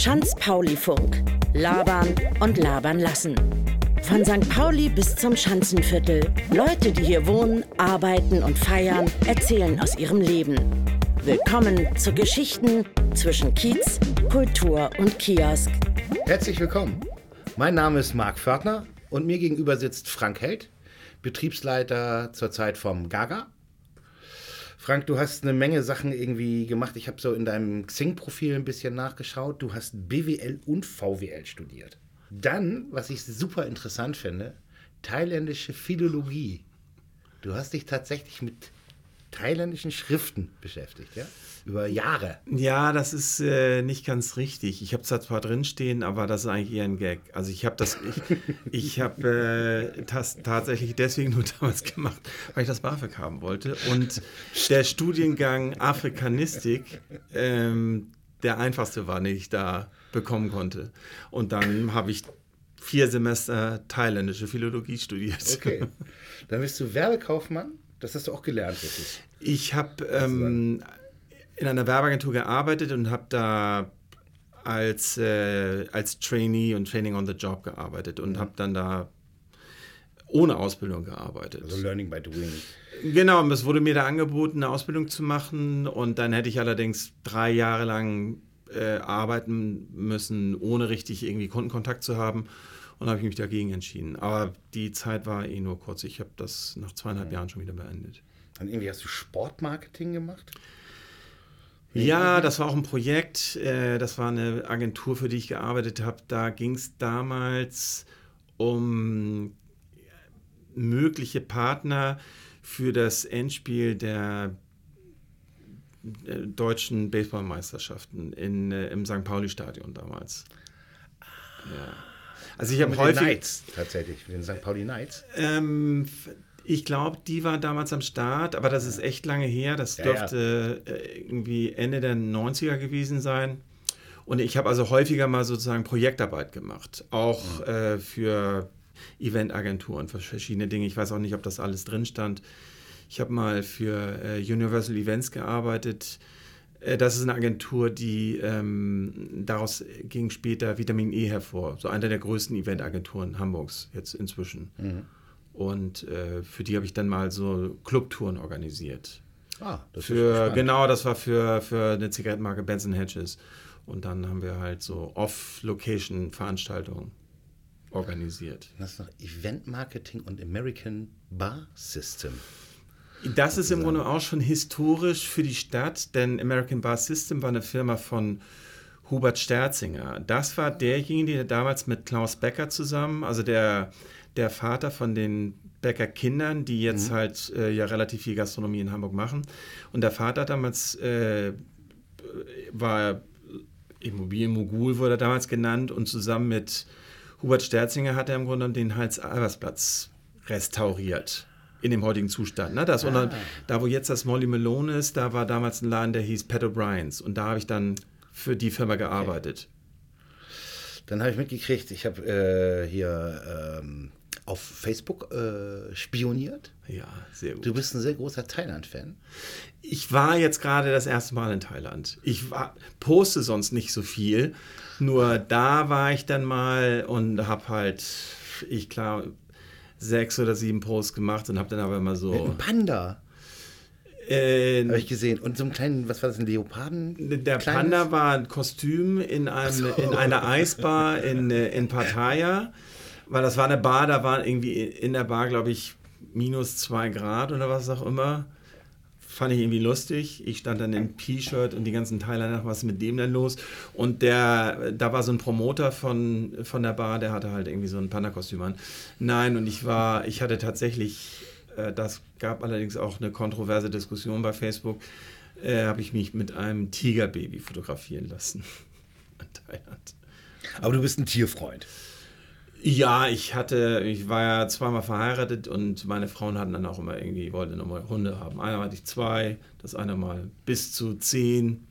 Schanz-Pauli-Funk. Labern und labern lassen. Von St. Pauli bis zum Schanzenviertel. Leute, die hier wohnen, arbeiten und feiern, erzählen aus ihrem Leben. Willkommen zu Geschichten zwischen Kiez, Kultur und Kiosk. Herzlich willkommen. Mein Name ist Marc Fördner und mir gegenüber sitzt Frank Held, Betriebsleiter zurzeit vom Gaga. Frank, du hast eine Menge Sachen irgendwie gemacht. Ich habe so in deinem Xing-Profil ein bisschen nachgeschaut. Du hast BWL und VWL studiert. Dann, was ich super interessant finde, thailändische Philologie. Du hast dich tatsächlich mit thailändischen Schriften beschäftigt, ja? Über Jahre. Ja, das ist äh, nicht ganz richtig. Ich habe zwar drinstehen, aber das ist eigentlich eher ein Gag. Also ich habe das, ich, ich habe äh, das tatsächlich deswegen nur damals gemacht, weil ich das BAföG haben wollte. Und der Studiengang Afrikanistik ähm, der einfachste war, den ich da bekommen konnte. Und dann habe ich vier Semester thailändische Philologie studiert. Okay. Dann bist du Werbekaufmann. Das hast du auch gelernt, wirklich. Ich habe ähm, in einer Werbeagentur gearbeitet und habe da als, äh, als Trainee und Training on the Job gearbeitet und mhm. habe dann da ohne Ausbildung gearbeitet. Also Learning by Doing. Genau, und es wurde mir da angeboten, eine Ausbildung zu machen und dann hätte ich allerdings drei Jahre lang äh, arbeiten müssen, ohne richtig irgendwie Kundenkontakt zu haben. Und habe ich mich dagegen entschieden. Aber die Zeit war eh nur kurz. Ich habe das nach zweieinhalb ja. Jahren schon wieder beendet. Dann irgendwie hast du Sportmarketing gemacht? Ja, das war auch ein Projekt. Äh, das war eine Agentur, für die ich gearbeitet habe. Da ging es damals um mögliche Partner für das Endspiel der äh, deutschen Baseballmeisterschaften in, äh, im St. Pauli-Stadion damals. Ja. Also ich habe häufig... Knights tatsächlich, mit den St. Pauli Knights. Ähm, ich glaube, die war damals am Start, aber das ist echt lange her. Das ja, dürfte ja. Äh, irgendwie Ende der 90er gewesen sein. Und ich habe also häufiger mal sozusagen Projektarbeit gemacht, auch mhm. äh, für Eventagenturen, für verschiedene Dinge. Ich weiß auch nicht, ob das alles drin stand. Ich habe mal für äh, Universal Events gearbeitet. Äh, das ist eine Agentur, die ähm, daraus ging später Vitamin E hervor. So eine der größten Eventagenturen Hamburgs jetzt inzwischen. Mhm. Und äh, für die habe ich dann mal so Clubtouren organisiert. Ah, das für, ist Genau, das war für, für eine Zigarettenmarke Benson Hedges. Und dann haben wir halt so Off-Location-Veranstaltungen organisiert. Das ist noch Event Marketing und American Bar System. Das ist im Grunde auch schon historisch für die Stadt, denn American Bar System war eine Firma von Hubert Sterzinger. Das war derjenige, der damals mit Klaus Becker zusammen, also der, der Vater von den Becker Kindern, die jetzt mhm. halt äh, ja relativ viel Gastronomie in Hamburg machen. Und der Vater damals äh, war Immobilienmogul, wurde er damals genannt, und zusammen mit Hubert Sterzinger hat er im Grunde den Hals-Albers-Platz restauriert in dem heutigen Zustand. Ne? Das, ah. da, wo jetzt das Molly Malone ist, da war damals ein Laden, der hieß Pat O'Briens. Und da habe ich dann für die Firma gearbeitet. Okay. Dann habe ich mitgekriegt, ich habe äh, hier ähm, auf Facebook äh, spioniert. Ja, sehr gut. Du bist ein sehr großer Thailand-Fan. Ich war jetzt gerade das erste Mal in Thailand. Ich war, poste sonst nicht so viel. Nur da war ich dann mal und habe halt, ich klar, sechs oder sieben Posts gemacht und habe dann aber immer so. Mit einem Panda. Äh, habe ich gesehen. Und so einen kleinen, was war das, ein Leoparden? Der Kleines? Panda war ein Kostüm in, einem, so. in einer Eisbar in, äh, in Pattaya. Weil das war eine Bar, da waren irgendwie in der Bar, glaube ich, minus zwei Grad oder was auch immer fand ich irgendwie lustig. Ich stand dann im T-Shirt und die ganzen Thailänder, was ist mit dem denn los? Und der, da war so ein Promoter von, von der Bar, der hatte halt irgendwie so ein Panda-Kostüm an. Nein, und ich war, ich hatte tatsächlich, äh, das gab allerdings auch eine kontroverse Diskussion bei Facebook, äh, habe ich mich mit einem Tigerbaby fotografieren lassen. in Thailand. Aber du bist ein Tierfreund. Ja, ich hatte, ich war ja zweimal verheiratet und meine Frauen hatten dann auch immer irgendwie, wollten nochmal Hunde haben. Einmal hatte ich zwei, das eine Mal bis zu zehn.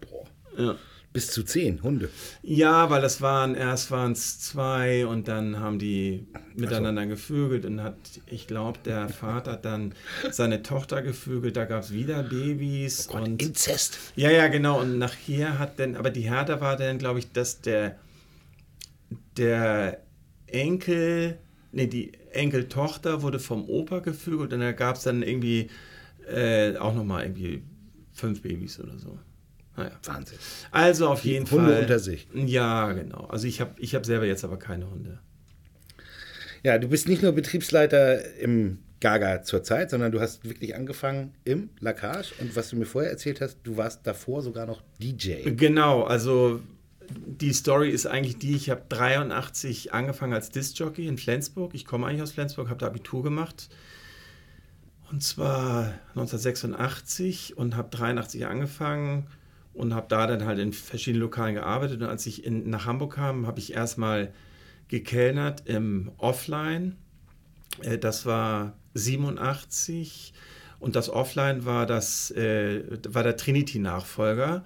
Boah. Ja. Bis zu zehn Hunde. Ja, weil das waren, erst waren es zwei und dann haben die miteinander so. gevögelt und hat, ich glaube, der Vater hat dann seine Tochter gevögelt, da gab es wieder Babys. Oh Gott, und Inzest. Ja, ja, genau. Und nachher hat dann, aber die Härte war dann, glaube ich, dass der, der Enkel, nee, die Enkeltochter wurde vom Opa gevögelt und da gab es dann irgendwie äh, auch nochmal irgendwie fünf Babys oder so. Naja. Wahnsinn. Also auf jeden Hunde Fall. Hunde unter sich. Ja, genau. Also ich habe ich hab selber jetzt aber keine Hunde. Ja, du bist nicht nur Betriebsleiter im Gaga zurzeit, sondern du hast wirklich angefangen im Lacage und was du mir vorher erzählt hast, du warst davor sogar noch DJ. Genau, also die Story ist eigentlich die, ich habe 83 angefangen als Disc-Jockey in Flensburg. Ich komme eigentlich aus Flensburg, habe da Abitur gemacht. Und zwar 1986 und habe 83 angefangen und habe da dann halt in verschiedenen Lokalen gearbeitet. Und als ich in, nach Hamburg kam, habe ich erstmal gekellnert im Offline. Äh, das war 87 und das Offline war, das, äh, war der Trinity-Nachfolger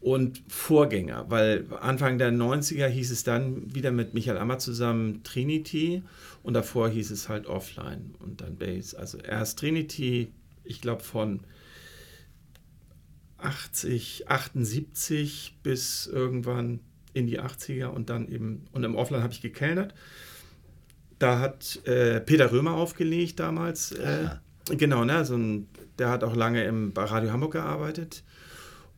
und Vorgänger, weil Anfang der 90er hieß es dann wieder mit Michael Ammer zusammen Trinity und davor hieß es halt Offline und dann Base. Also erst Trinity, ich glaube von 80, 78 bis irgendwann in die 80er und dann eben, und im Offline habe ich gekellnert. Da hat äh, Peter Römer aufgelegt damals. Äh. Genau, ne? So ein, der hat auch lange im, bei Radio Hamburg gearbeitet.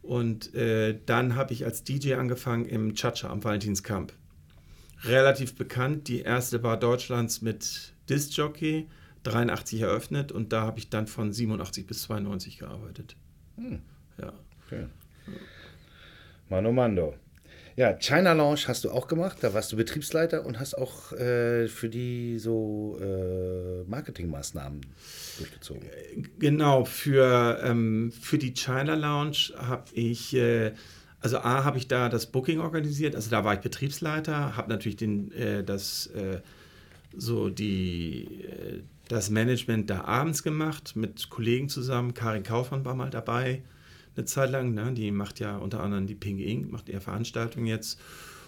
Und äh, dann habe ich als DJ angefangen im Chacha am Valentinskamp. Relativ bekannt, die erste Bar Deutschlands mit Disc Jockey, 83 eröffnet und da habe ich dann von 87 bis 92 gearbeitet. Hm. Ja. Okay. Mano Mando. Ja, China Lounge hast du auch gemacht, da warst du Betriebsleiter und hast auch äh, für die so äh, Marketingmaßnahmen durchgezogen. Genau, für, ähm, für die China Lounge habe ich, äh, also A, habe ich da das Booking organisiert, also da war ich Betriebsleiter, habe natürlich den, äh, das, äh, so die, äh, das Management da abends gemacht, mit Kollegen zusammen, Karin Kaufmann war mal dabei, eine Zeit lang. Ne? Die macht ja unter anderem die Pink Ink, macht eher Veranstaltungen jetzt.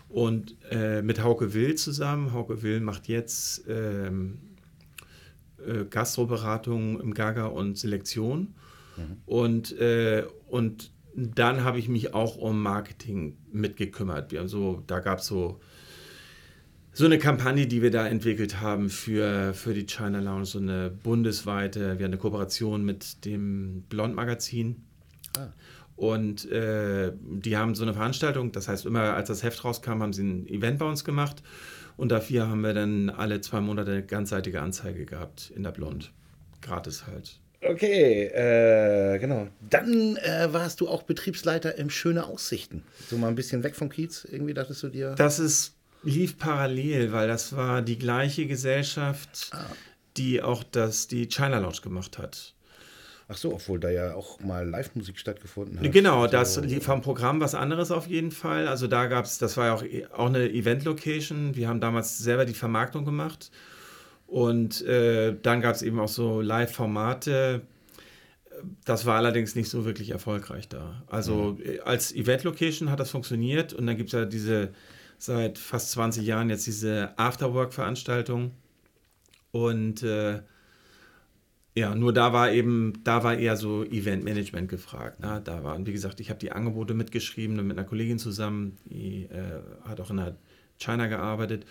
Und äh, mit Hauke Will zusammen. Hauke Will macht jetzt ähm, äh, Gastroberatung im Gaga und Selektion. Mhm. Und, äh, und dann habe ich mich auch um Marketing mitgekümmert. Wir haben so, da gab es so, so eine Kampagne, die wir da entwickelt haben für, für die China Lounge, so eine bundesweite, wir haben eine Kooperation mit dem Blond Magazin Ah. Und äh, die haben so eine Veranstaltung, das heißt, immer als das Heft rauskam, haben sie ein Event bei uns gemacht. Und dafür haben wir dann alle zwei Monate eine ganzseitige Anzeige gehabt in der Blond. Gratis halt. Okay, äh, genau. Dann äh, warst du auch Betriebsleiter im Schöne Aussichten. So mal ein bisschen weg vom Kiez, irgendwie dachtest du dir? Das ist, lief parallel, weil das war die gleiche Gesellschaft, ah. die auch das, die China Lounge gemacht hat. Ach so, obwohl da ja auch mal Live-Musik stattgefunden hat. Genau, das lief vom Programm was anderes auf jeden Fall. Also da gab es, das war ja auch, auch eine Event-Location. Wir haben damals selber die Vermarktung gemacht. Und äh, dann gab es eben auch so Live-Formate. Das war allerdings nicht so wirklich erfolgreich da. Also mhm. als Event-Location hat das funktioniert. Und dann gibt es ja diese, seit fast 20 Jahren jetzt diese Afterwork-Veranstaltung. Und äh, ja, nur da war eben, da war eher so Eventmanagement gefragt. Ne? Da waren, wie gesagt, ich habe die Angebote mitgeschrieben mit einer Kollegin zusammen, die äh, hat auch in der China gearbeitet.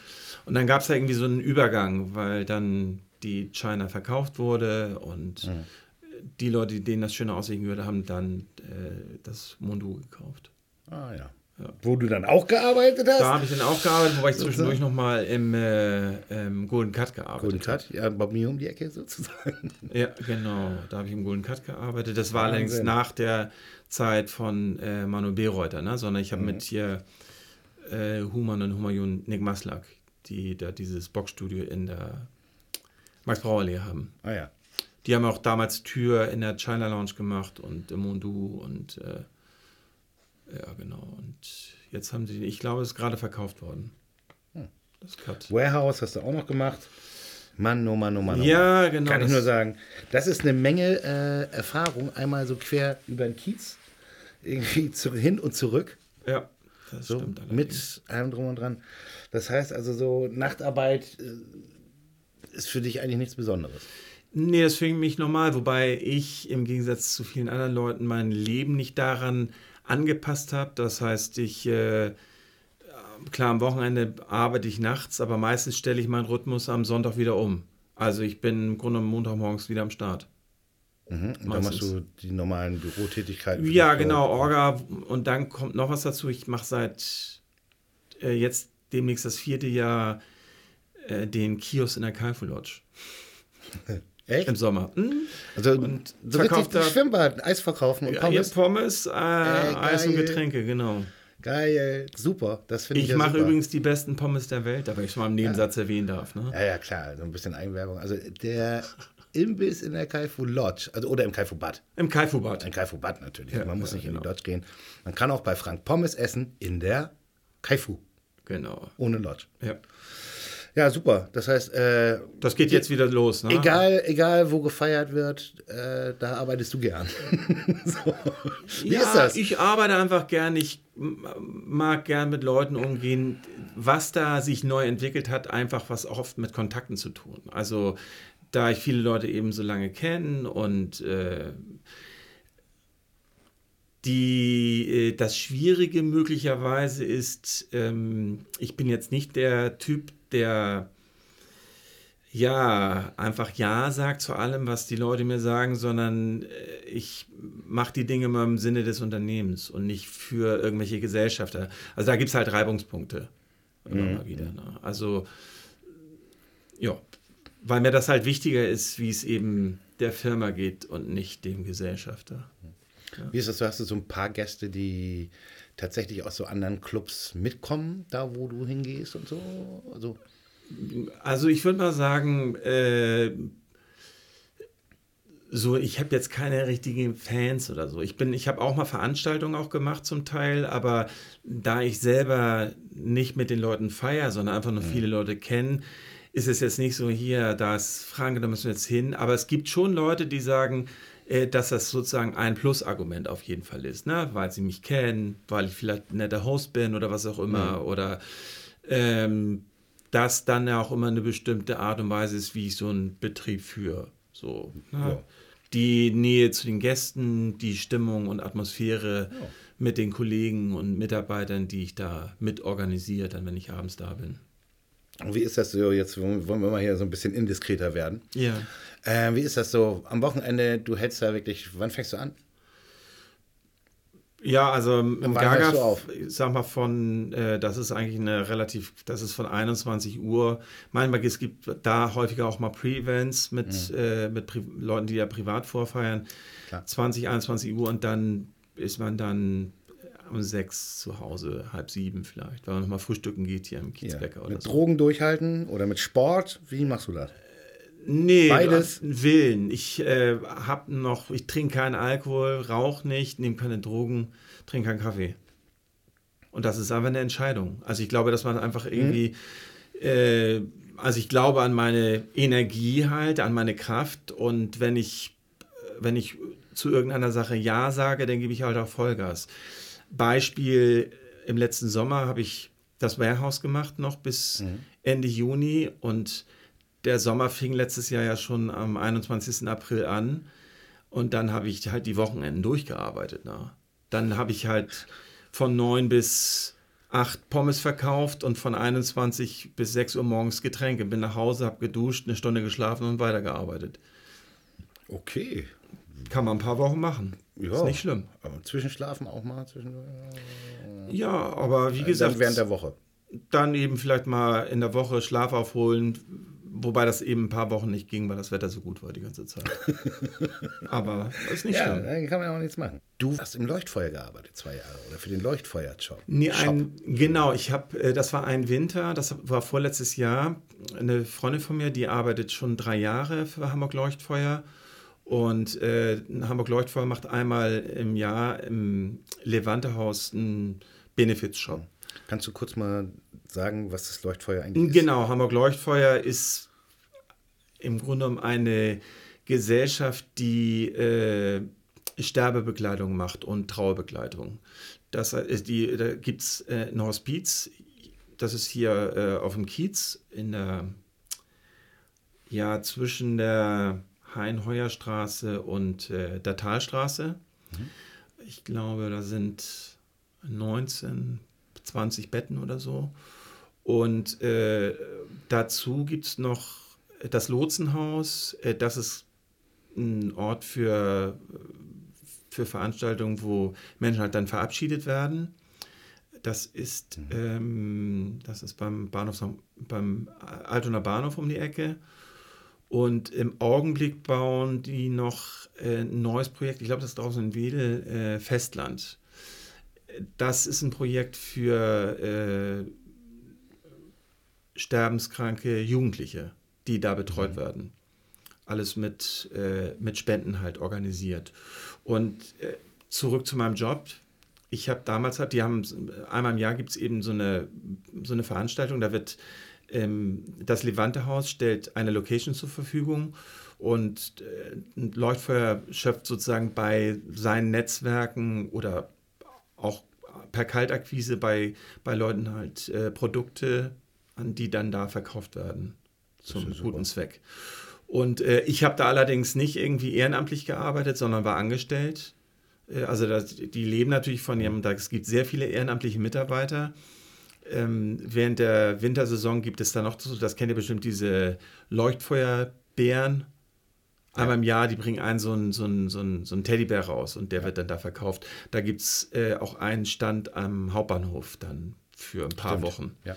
Und dann gab es da irgendwie so einen Übergang, weil dann die China verkauft wurde und mhm. die Leute, denen das schöner aussehen würde, haben dann äh, das Mondu gekauft. Ah ja. Wo du dann auch gearbeitet hast? Da habe ich dann auch gearbeitet, wobei ich zwischendurch nochmal im äh, ähm, Golden Cut gearbeitet Golden Cut, ja, bei mir um die Ecke sozusagen. Ja, genau. Da habe ich im Golden Cut gearbeitet. Das war Wahnsinn. allerdings nach der Zeit von äh, Manu Bereuter, ne? sondern ich habe mhm. mit hier äh, Human und Humayun Nick Maslak, die da dieses Boxstudio in der Max-Brauer-Allee haben. Ah ja. Die haben auch damals Tür in der China Lounge gemacht und im Mondu und äh, ja, genau. Und jetzt haben sie, ich glaube, es ist gerade verkauft worden. Hm. Das Cut. Warehouse hast du auch noch gemacht. Mann, oh Mann, oh Mann. Oh ja, genau. Kann ich nur sagen. Das ist eine Menge äh, Erfahrung, einmal so quer über den Kiez, irgendwie zu, hin und zurück. Ja, das so, stimmt. Mit allem drum und dran. Das heißt also, so Nachtarbeit äh, ist für dich eigentlich nichts Besonderes. Nee, das finde ich mich normal, wobei ich im Gegensatz zu vielen anderen Leuten mein Leben nicht daran angepasst habe. Das heißt, ich, äh, klar, am Wochenende arbeite ich nachts, aber meistens stelle ich meinen Rhythmus am Sonntag wieder um. Also ich bin im Grunde Montagmorgens wieder am Start. Mhm. Und dann machst du die normalen Bürotätigkeiten. Ja, genau, Orga. Und dann kommt noch was dazu. Ich mache seit äh, jetzt demnächst das vierte Jahr äh, den Kiosk in der Kaifu Lodge. Echt? Im Sommer. Hm? Also und so verkauft da Schwimmbad, Eis verkaufen und Pommes? Ja, Pommes, äh, Eis und Getränke, genau. Geil, super. Das finde ich. Ich ja mache übrigens die besten Pommes der Welt, aber ich schon mal im Nebensatz ja. erwähnen darf. Ne? Ja, ja, klar, so ein bisschen Eigenwerbung. Also der Imbiss in der Kaifu Lodge, also oder im Kaifu Bad. Im Kaifu Bad. Im Kaifu Bad natürlich. Ja, Man muss nicht genau. in die genau. Lodge gehen. Man kann auch bei Frank Pommes essen in der Kaifu. Genau. Ohne Lodge. Ja. Ja, super. Das heißt, äh, das geht jetzt wieder los. Ne? Egal, egal, wo gefeiert wird, äh, da arbeitest du gern. so. Wie ja, ist das? Ich arbeite einfach gern. Ich mag gern mit Leuten umgehen. Was da sich neu entwickelt hat, einfach was oft mit Kontakten zu tun. Also da ich viele Leute eben so lange kenne und äh, die, äh, das Schwierige möglicherweise ist, ähm, ich bin jetzt nicht der Typ, der ja einfach Ja sagt zu allem, was die Leute mir sagen, sondern äh, ich mache die Dinge immer im Sinne des Unternehmens und nicht für irgendwelche Gesellschafter. Also da gibt es halt Reibungspunkte immer mhm. mal wieder. Ne? Also ja, weil mir das halt wichtiger ist, wie es eben der Firma geht und nicht dem Gesellschafter. Ja. Wie ist das? Du hast so ein paar Gäste, die tatsächlich aus so anderen Clubs mitkommen, da wo du hingehst und so? Also, also ich würde mal sagen, äh, so, ich habe jetzt keine richtigen Fans oder so. Ich bin, ich habe auch mal Veranstaltungen auch gemacht zum Teil, aber da ich selber nicht mit den Leuten feiere, sondern einfach nur mhm. viele Leute kenne, ist es jetzt nicht so hier, da ist Frank, da müssen wir jetzt hin. Aber es gibt schon Leute, die sagen, dass das sozusagen ein Plus-Argument auf jeden Fall ist, ne? weil sie mich kennen, weil ich vielleicht ein netter Host bin oder was auch immer. Mhm. Oder ähm, dass dann ja auch immer eine bestimmte Art und Weise ist, wie ich so einen Betrieb führe. So, ne? ja. Die Nähe zu den Gästen, die Stimmung und Atmosphäre ja. mit den Kollegen und Mitarbeitern, die ich da mit organisiere, dann wenn ich abends da bin. Wie ist das so? Jetzt wollen wir mal hier so ein bisschen indiskreter werden. Ja. Äh, wie ist das so am Wochenende? Du hältst da wirklich, wann fängst du an? Ja, also im Gaga, ich sag mal von, äh, das ist eigentlich eine relativ, das ist von 21 Uhr. Manchmal es gibt da häufiger auch mal Pre-Events mit, mhm. äh, mit Pri Leuten, die ja privat vorfeiern. Klar. 20, 21 Uhr und dann ist man dann um sechs zu Hause, halb sieben vielleicht, weil man nochmal frühstücken geht hier im Kiezbäcker ja. oder mit so. Drogen durchhalten oder mit Sport? Wie machst du das? Nee, beides. Willen. Ich äh, habe noch, ich trinke keinen Alkohol, rauche nicht, nehme keine Drogen, trinke keinen Kaffee. Und das ist einfach eine Entscheidung. Also ich glaube, dass man einfach mhm. irgendwie, mhm. äh, also ich glaube an meine Energie halt, an meine Kraft und wenn ich, wenn ich zu irgendeiner Sache Ja sage, dann gebe ich halt auch Vollgas. Beispiel, im letzten Sommer habe ich das Warehouse gemacht noch bis mhm. Ende Juni und der Sommer fing letztes Jahr ja schon am 21. April an und dann habe ich halt die Wochenenden durchgearbeitet. Na. Dann habe ich halt von 9 bis 8 Pommes verkauft und von 21 bis 6 Uhr morgens Getränke. Bin nach Hause, habe geduscht, eine Stunde geschlafen und weitergearbeitet. Okay. Kann man ein paar Wochen machen. Ja, ist nicht schlimm. Aber zwischenschlafen auch mal? Zwischen, ja, aber wie gesagt. Dann während der Woche. Dann eben vielleicht mal in der Woche Schlaf aufholen, wobei das eben ein paar Wochen nicht ging, weil das Wetter so gut war die ganze Zeit. aber ist nicht ja, schlimm. Dann kann man auch nichts machen. Du hast im Leuchtfeuer gearbeitet, zwei Jahre, oder für den Leuchtfeuer-Shop. Nee, ein, genau, ich habe, äh, das war ein Winter, das war vorletztes Jahr. Eine Freundin von mir, die arbeitet schon drei Jahre für Hamburg Leuchtfeuer und äh, Hamburg Leuchtfeuer macht einmal im Jahr im Levante-Haus einen Benefits-Shop. Kannst du kurz mal sagen, was das Leuchtfeuer eigentlich ist? Genau, Hamburg Leuchtfeuer ist im Grunde genommen eine Gesellschaft, die äh, Sterbebekleidung macht und Trauerbekleidung. Das ist die, da gibt es äh, ein Hospiz, das ist hier äh, auf dem Kiez in der, ja, zwischen der Hein-Heuer-Straße und äh, der Talstraße. Mhm. Ich glaube, da sind 19, 20 Betten oder so. Und äh, dazu gibt es noch das Lotsenhaus. Äh, das ist ein Ort für, für Veranstaltungen, wo Menschen halt dann verabschiedet werden. Das ist, mhm. ähm, das ist beim Bahnhof, beim Altona Bahnhof um die Ecke. Und im Augenblick bauen die noch äh, ein neues Projekt, ich glaube, das ist draußen in Wedel, äh, Festland. Das ist ein Projekt für äh, sterbenskranke Jugendliche, die da betreut mhm. werden. Alles mit, äh, mit Spenden halt organisiert. Und äh, zurück zu meinem Job ich habe damals halt, die haben einmal im Jahr gibt es eben so eine, so eine Veranstaltung, da wird das Levante-Haus stellt eine Location zur Verfügung und äh, Leuchtfeuer schöpft sozusagen bei seinen Netzwerken oder auch per Kaltakquise bei, bei Leuten halt äh, Produkte an, die dann da verkauft werden zum guten Zweck. Und äh, ich habe da allerdings nicht irgendwie ehrenamtlich gearbeitet, sondern war angestellt äh, also das, die leben natürlich von ihrem, es gibt sehr viele ehrenamtliche Mitarbeiter. Ähm, während der Wintersaison gibt es da noch, das kennt ihr bestimmt, diese Leuchtfeuerbären. Einmal im Jahr, die bringen einen so einen, so einen, so einen, so einen Teddybär raus und der ja. wird dann da verkauft. Da gibt es äh, auch einen Stand am Hauptbahnhof dann für ein paar Stimmt. Wochen. Ja.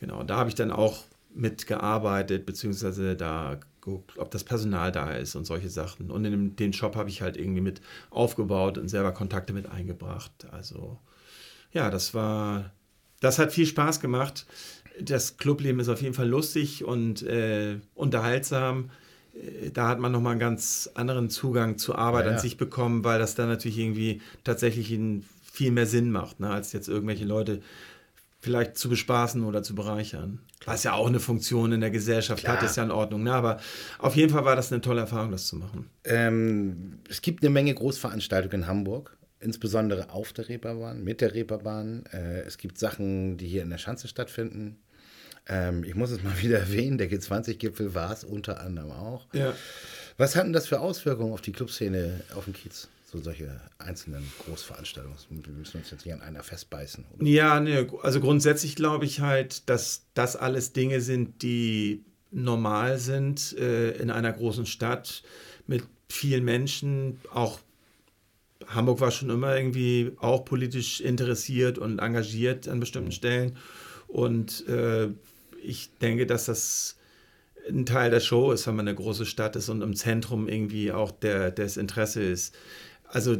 Genau, da habe ich dann auch mitgearbeitet, beziehungsweise da geguckt, ob das Personal da ist und solche Sachen. Und in dem, den Shop habe ich halt irgendwie mit aufgebaut und selber Kontakte mit eingebracht. Also ja, das war, das hat viel Spaß gemacht. Das Clubleben ist auf jeden Fall lustig und äh, unterhaltsam. Äh, da hat man nochmal einen ganz anderen Zugang zur Arbeit ja, ja. an sich bekommen, weil das dann natürlich irgendwie tatsächlich viel mehr Sinn macht, ne, als jetzt irgendwelche Leute vielleicht zu bespaßen oder zu bereichern. Was ja auch eine Funktion in der Gesellschaft Klar. hat, ist ja in Ordnung. Ne? Aber auf jeden Fall war das eine tolle Erfahrung, das zu machen. Ähm, es gibt eine Menge Großveranstaltungen in Hamburg, insbesondere auf der Reeperbahn, mit der Reeperbahn. Äh, es gibt Sachen, die hier in der Schanze stattfinden. Ähm, ich muss es mal wieder erwähnen, der G20-Gipfel war es unter anderem auch. Ja. Was hatten das für Auswirkungen auf die Clubszene auf dem Kiez? so solche einzelnen Großveranstaltungen. Wir müssen uns jetzt nicht an einer festbeißen. Oder? Ja, ne, also grundsätzlich glaube ich halt, dass das alles Dinge sind, die normal sind äh, in einer großen Stadt mit vielen Menschen. Auch Hamburg war schon immer irgendwie auch politisch interessiert und engagiert an bestimmten mhm. Stellen. Und äh, ich denke, dass das ein Teil der Show ist, wenn man eine große Stadt ist und im Zentrum irgendwie auch der, des Interesse ist. Also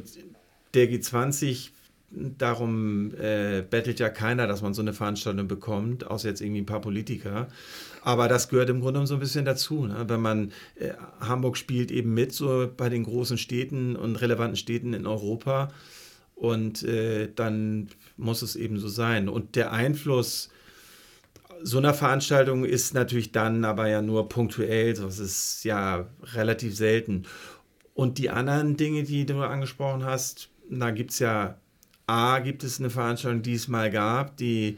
der G20, darum äh, bettelt ja keiner, dass man so eine Veranstaltung bekommt, außer jetzt irgendwie ein paar Politiker. Aber das gehört im Grunde so ein bisschen dazu. Ne? Wenn man, äh, Hamburg spielt eben mit so bei den großen Städten und relevanten Städten in Europa. Und äh, dann muss es eben so sein. Und der Einfluss so einer Veranstaltung ist natürlich dann aber ja nur punktuell. Das ist ja relativ selten. Und die anderen Dinge, die du angesprochen hast, da gibt es ja, A, gibt es eine Veranstaltung, die es mal gab, die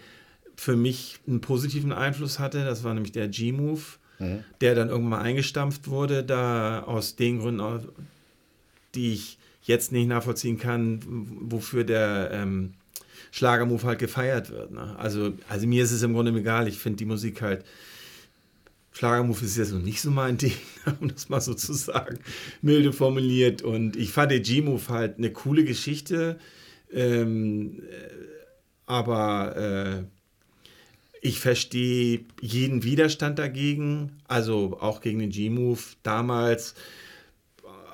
für mich einen positiven Einfluss hatte. Das war nämlich der G-Move, mhm. der dann irgendwann mal eingestampft wurde, da aus den Gründen, die ich jetzt nicht nachvollziehen kann, wofür der ähm, Schlagermove halt gefeiert wird. Ne? Also, also mir ist es im Grunde egal. Ich finde die Musik halt Schlagermove ist jetzt noch nicht so mein Ding, um das mal so zu sagen, milde formuliert. Und ich fand den G-Move halt eine coole Geschichte. Ähm, äh, aber äh, ich verstehe jeden Widerstand dagegen, also auch gegen den G-Move damals,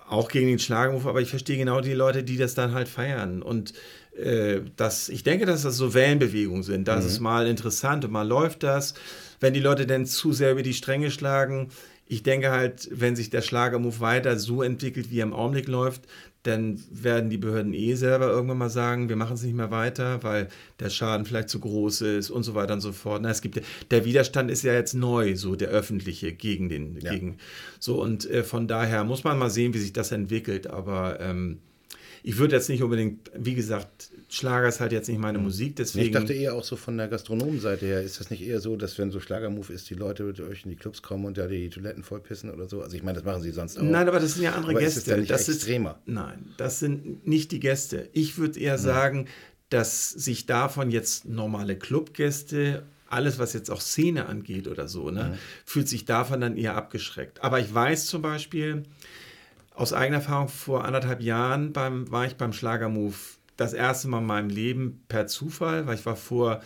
auch gegen den Schlagermove, aber ich verstehe genau die Leute, die das dann halt feiern. Und äh, das, ich denke, dass das so Wellenbewegungen sind. Das mhm. ist mal interessant und mal läuft das wenn die Leute denn zu sehr über die Stränge schlagen. Ich denke halt, wenn sich der Schlagermove weiter so entwickelt, wie er im Augenblick läuft, dann werden die Behörden eh selber irgendwann mal sagen, wir machen es nicht mehr weiter, weil der Schaden vielleicht zu groß ist und so weiter und so fort. Na, es gibt der Widerstand ist ja jetzt neu, so der öffentliche gegen den ja. gegen so und äh, von daher muss man mal sehen, wie sich das entwickelt. Aber ähm, ich würde jetzt nicht unbedingt, wie gesagt, Schlager ist halt jetzt nicht meine Musik, deswegen. Ich dachte eher auch so von der Gastronomenseite her, ist das nicht eher so, dass wenn so Schlagermove ist, die Leute mit euch in die Clubs kommen und da die Toiletten vollpissen oder so? Also ich meine, das machen sie sonst auch. Nein, aber das sind ja andere aber Gäste. Ist dann nicht das extremer? Ist, nein, das sind nicht die Gäste. Ich würde eher sagen, dass sich davon jetzt normale Clubgäste alles, was jetzt auch Szene angeht oder so, ne, Mhm. fühlt sich davon dann eher abgeschreckt. Aber ich weiß zum Beispiel, aus eigener Erfahrung, vor anderthalb Jahren beim, war ich beim Schlagermove das erste Mal in meinem Leben per Zufall, weil ich war vor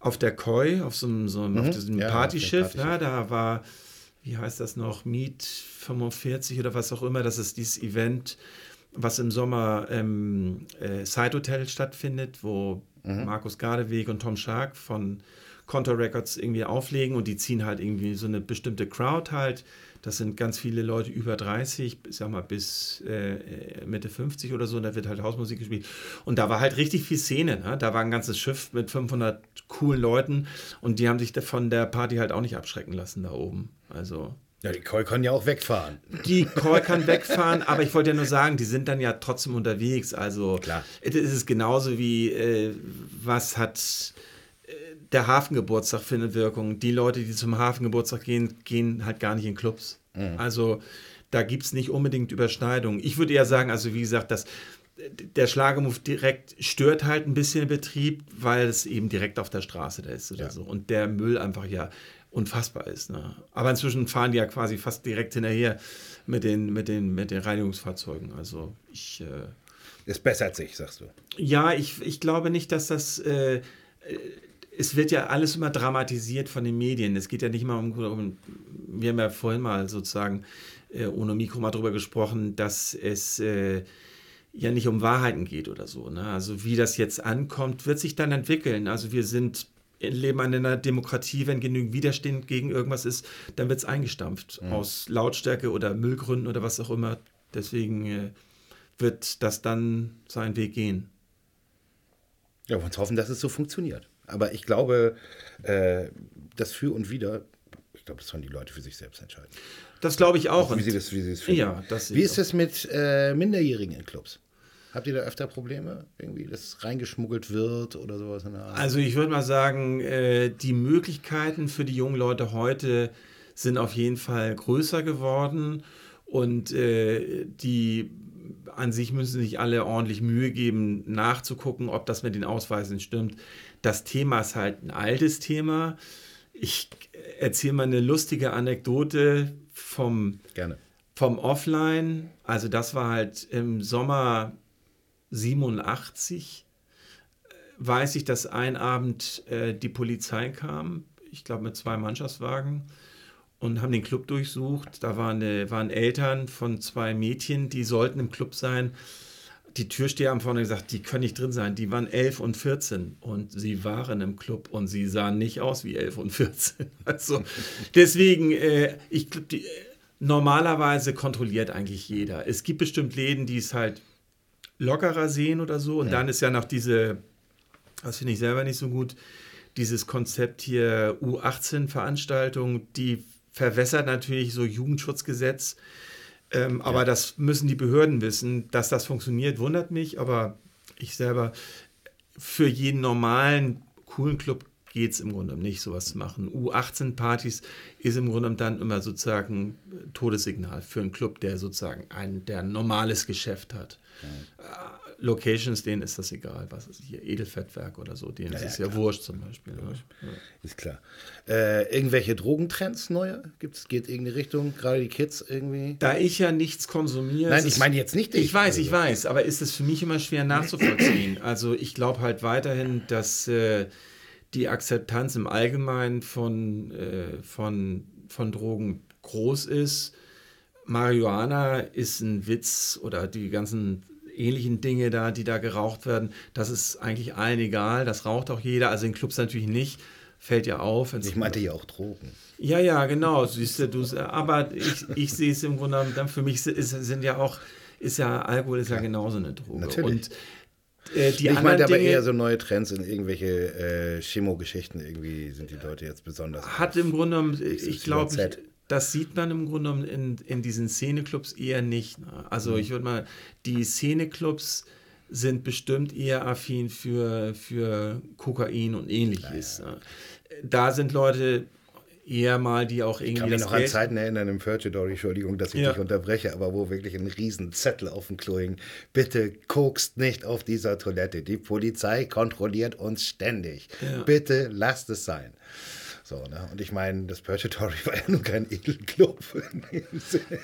auf der Koi, auf so einem, so einem auf diesem Mhm. Ja, Partyschiff, auf dem ne, da war, wie heißt das noch, Meet 45 oder was auch immer, das ist dieses Event, was im Sommer im äh, Side Hotel stattfindet, wo Markus Gardeweg und Tom Schark von Contour Records irgendwie auflegen und die ziehen halt irgendwie so eine bestimmte Crowd halt. Das sind ganz viele Leute über 30, ich sag mal bis äh, Mitte 50 oder so, und da wird halt Hausmusik gespielt. Und da war halt richtig viel Szene. Ne? Da war ein ganzes Schiff mit 500 coolen Leuten und die haben sich von der Party halt auch nicht abschrecken lassen da oben. Also Ja, die Koi können ja auch wegfahren. die Call kann wegfahren, aber ich wollte ja nur sagen, die sind dann ja trotzdem unterwegs. Also Klar. es ist genauso wie, äh, was hat äh, der Hafengeburtstag eine Wirkung? Die Leute, die zum Hafengeburtstag gehen, gehen halt gar nicht in Clubs. Also da gibt es nicht unbedingt Überschneidungen. Ich würde eher sagen, also wie gesagt, dass der Schlagermove direkt stört halt ein bisschen den Betrieb, weil es eben direkt auf der Straße da ist oder Ja. so. Und der Müll einfach ja unfassbar ist. Ne? Aber inzwischen fahren die ja quasi fast direkt hinterher mit den, mit den, mit den Reinigungsfahrzeugen. Also ich, äh, Es bessert sich, sagst du. ja, ich, ich glaube nicht, dass das. Äh, äh, es wird ja alles immer dramatisiert von den Medien. Es geht ja nicht immer um. um wir haben ja vorhin mal sozusagen äh, ohne Mikro mal drüber gesprochen, dass es. Äh, ja nicht um Wahrheiten geht oder so. Ne? Also wie das jetzt ankommt, wird sich dann entwickeln. Also wir sind leben in einer Demokratie, wenn genügend Widerstand gegen irgendwas ist, dann wird es eingestampft. Aus Lautstärke oder Müllgründen oder was auch immer. Deswegen äh, wird das dann seinen Weg gehen. Ja, wir uns hoffen, dass es so funktioniert. Aber ich glaube, äh, das Für und Wider, ich glaube, das sollen die Leute für sich selbst entscheiden. Das glaube ich auch. Wie Und sie das, wie sie das finden. Ja, das wie ist es mit äh, Minderjährigen in Clubs? Habt ihr da öfter Probleme? Irgendwie, dass reingeschmuggelt wird oder sowas in der Art? Also ich würde mal sagen, äh, die Möglichkeiten für die jungen Leute heute sind auf jeden Fall größer geworden und äh, die an sich müssen sich alle ordentlich Mühe geben, nachzugucken, ob das mit den Ausweisen stimmt. Das Thema ist halt ein altes Thema. Ich erzähle mal eine lustige Anekdote vom Gerne. vom Offline, also das war halt im Sommer 87, äh, weiß ich, dass ein Abend äh, die Polizei kam, ich glaube mit zwei Mannschaftswagen und haben den Club durchsucht. Da waren, äh, waren Eltern von zwei Mädchen, die sollten im Club sein. Die Türsteher haben vorne gesagt, die können nicht drin sein. Die waren 11 und 14 und sie waren im Club und sie sahen nicht aus wie 11 und 14. Also deswegen, äh, ich glaube, normalerweise kontrolliert eigentlich jeder. Es gibt bestimmt Läden, die es halt lockerer sehen oder so. Und dann ist ja noch diese, das finde ich selber nicht so gut, dieses Konzept hier U18-Veranstaltung, die verwässert natürlich so Jugendschutzgesetz. Ähm, Aber das müssen die Behörden wissen. Dass das funktioniert, wundert mich. Aber ich selber, für jeden normalen, coolen Club geht es im Grunde nicht, sowas zu machen. U18-Partys ist im Grunde dann immer sozusagen Todessignal für einen Club, der sozusagen ein, der ein normales Geschäft hat. Äh, Locations, denen ist das egal, was ist hier, Edelfettwerk oder so, denen ist ja, es ja klar. wurscht zum Beispiel. Ja. Ist klar. Äh, irgendwelche Drogentrends neue? Gibt's, geht irgendeine Richtung? Gerade die Kids irgendwie? Da ich ja nichts konsumiere. Nein, ist ich meine jetzt nicht dich. Ich weiß, ich Also, weiß, aber ist es für mich immer schwer nachzuvollziehen. Also ich glaube halt weiterhin, dass äh, die Akzeptanz im Allgemeinen von, äh, von, von Drogen groß ist. Marihuana ist ein Witz oder die ganzen ähnlichen Dinge da, die da geraucht werden, das ist eigentlich allen egal. Das raucht auch jeder, also in Clubs natürlich nicht. Fällt ja auf. Ich meinte ja auch Drogen. ja, ja, genau, siehst du, du aber ich, ich sehe es im Grunde genommen, dann für mich ist, sind ja auch, ist ja Alkohol ist ja genauso eine Droge. Natürlich. Und äh, die ich meinte aber Dinge eher so neue Trends in irgendwelche äh, Chemo-Geschichten. Irgendwie sind die Leute jetzt besonders. hat im Grunde genommen, ich glaube, das sieht man im Grunde genommen in, in diesen Szeneclubs eher nicht. Ne? Also mhm. ich würde mal, die Szeneclubs sind bestimmt eher affin für, für Kokain und ähnliches. Ja, ja. Ne? Da sind Leute eher mal, die auch irgendwie. Ich kann mich noch Geld an Zeiten erinnern im Purgatory, Entschuldigung, dass ich ja. dich unterbreche, aber wo wirklich ein riesen Zettel auf dem Klo hing. Bitte kokst nicht auf dieser Toilette. Die Polizei kontrolliert uns ständig. Bitte lasst es sein. So, ne? Und ich meine, das Purgatory war ja nun kein Edelclub.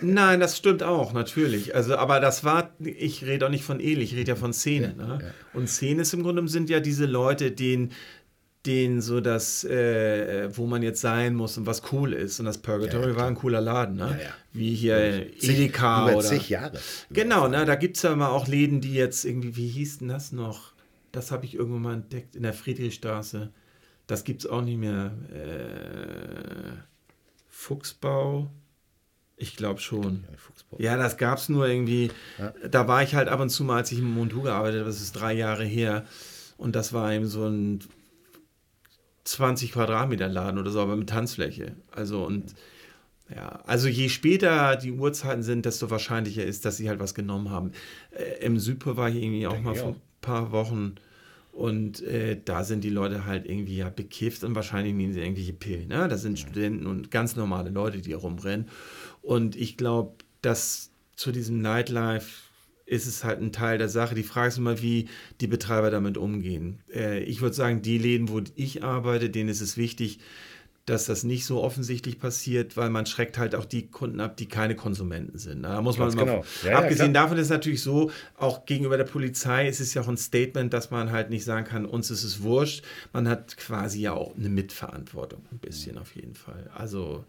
Nein, das stimmt auch, natürlich. Also, aber das war, ich rede auch nicht von edel, ich rede ja von Szene. Ja, ne? ja. Und Szene ist im Grunde sind ja diese Leute, denen denen so das, äh, wo man jetzt sein muss und was cool ist. Und das Purgatory ja, war ein cooler Laden, ne? Wie hier zig, Edeka über oder. Zig Jahre. Genau, ne? Da gibt es ja immer auch Läden, die jetzt irgendwie, wie hieß denn das noch? Das habe ich irgendwann mal entdeckt in der Friedrichstraße. Das gibt es auch nicht mehr. Äh, Fuchsbau. Ich glaube schon. Ja, das gab es nur irgendwie. Ja. Da war ich halt ab und zu mal, als ich im Montu gearbeitet habe, das ist drei Jahre her. Und das war eben so ein 20 Quadratmeter Laden oder so, aber mit Tanzfläche. Also und ja, also je später die Uhrzeiten sind, desto wahrscheinlicher ist, dass sie halt was genommen haben. Äh, Im Südpol war ich irgendwie auch Denke mal vor ein paar Wochen und äh, da sind die Leute halt irgendwie ja bekifft und wahrscheinlich nehmen sie irgendwelche Pillen. Ne? Das sind ja. Studenten und ganz normale Leute, die herumrennen. Und ich glaube, dass zu diesem Nightlife ist es halt ein Teil der Sache. Die Frage ist immer, wie die Betreiber damit umgehen. Äh, ich würde sagen, die Läden, wo ich arbeite, denen ist es wichtig, dass das nicht so offensichtlich passiert, weil man schreckt halt auch die Kunden ab, die keine Konsumenten sind. Da muss man genau. ja, abgesehen ja, davon ist es natürlich so, auch gegenüber der Polizei ist es ja auch ein Statement, dass man halt nicht sagen kann, uns ist es wurscht. Man hat quasi ja auch eine Mitverantwortung, ein bisschen auf jeden Fall. Also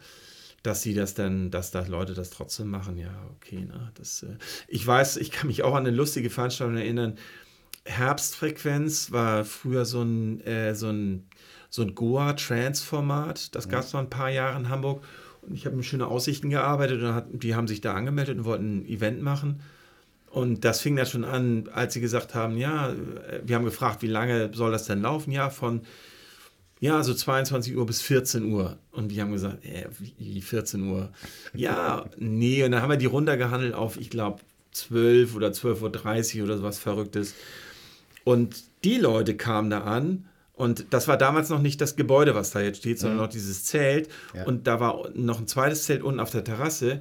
dass sie das dann, dass da Leute das trotzdem machen, ja, okay. Ne? Das, äh, ich weiß, ich kann mich auch an eine lustige Veranstaltung erinnern. Herbstfrequenz war früher so ein, äh, so ein, so ein Goa-Trance-Format. Das gab es mal ein paar Jahre in Hamburg. Und ich habe mit schöne Aussichten gearbeitet und hat, die haben sich da angemeldet und wollten ein Event machen. Und das fing dann schon an, als sie gesagt haben, ja, äh, wir haben gefragt, wie lange soll das denn laufen? Ja, von ja, so 22 Uhr bis 14 Uhr. Und die haben gesagt, äh, wie 14 Uhr? Ja, nee. Und dann haben wir die runtergehandelt auf, ich glaube, 12 oder 12.30 Uhr oder sowas Verrücktes. Und die Leute kamen da an und das war damals noch nicht das Gebäude, was da jetzt steht, sondern mhm. noch dieses Zelt. Ja. Und da war noch ein zweites Zelt unten auf der Terrasse.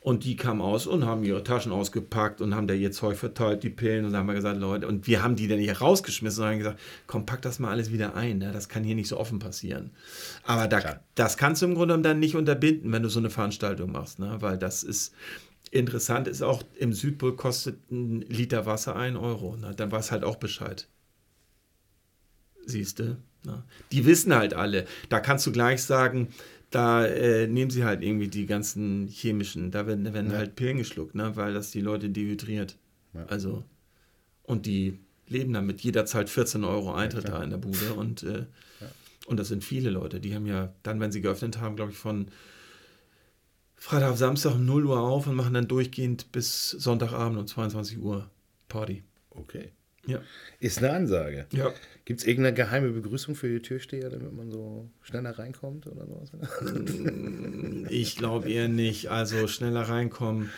Und die kamen aus und haben ihre Taschen ausgepackt und haben da ihr Zeug verteilt, die Pillen. Und dann haben wir gesagt, Leute, und wir haben die dann hier rausgeschmissen und haben gesagt, komm, pack das mal alles wieder ein. Ne? Das kann hier nicht so offen passieren. Aber da, das kannst du im Grunde dann nicht unterbinden, wenn du so eine Veranstaltung machst. Ne? Weil das ist, interessant ist auch, im Südpol kostet ein Liter Wasser ein Euro. Ne? Dann war es halt auch Bescheid. Siehst du? Ne? Die wissen halt alle. Da kannst du gleich sagen, da äh, nehmen sie halt irgendwie die ganzen chemischen, da werden, werden ja. halt Pillen geschluckt, ne? weil das die Leute dehydriert. Ja. Also, und die leben damit. Jeder zahlt 14 Euro Eintritt ja, da in der Bude und, äh, und das sind viele Leute. Die haben ja dann, wenn sie geöffnet haben, glaube ich, von Freitag auf Samstag um 0 Uhr auf und machen dann durchgehend bis Sonntagabend um 22 Uhr Party. Okay. Ja. Ist eine Ansage. Ja. Gibt es irgendeine geheime Begrüßung für die Türsteher, damit man so schneller reinkommt oder sowas? Mm, ich glaube eher nicht. Also schneller reinkommen.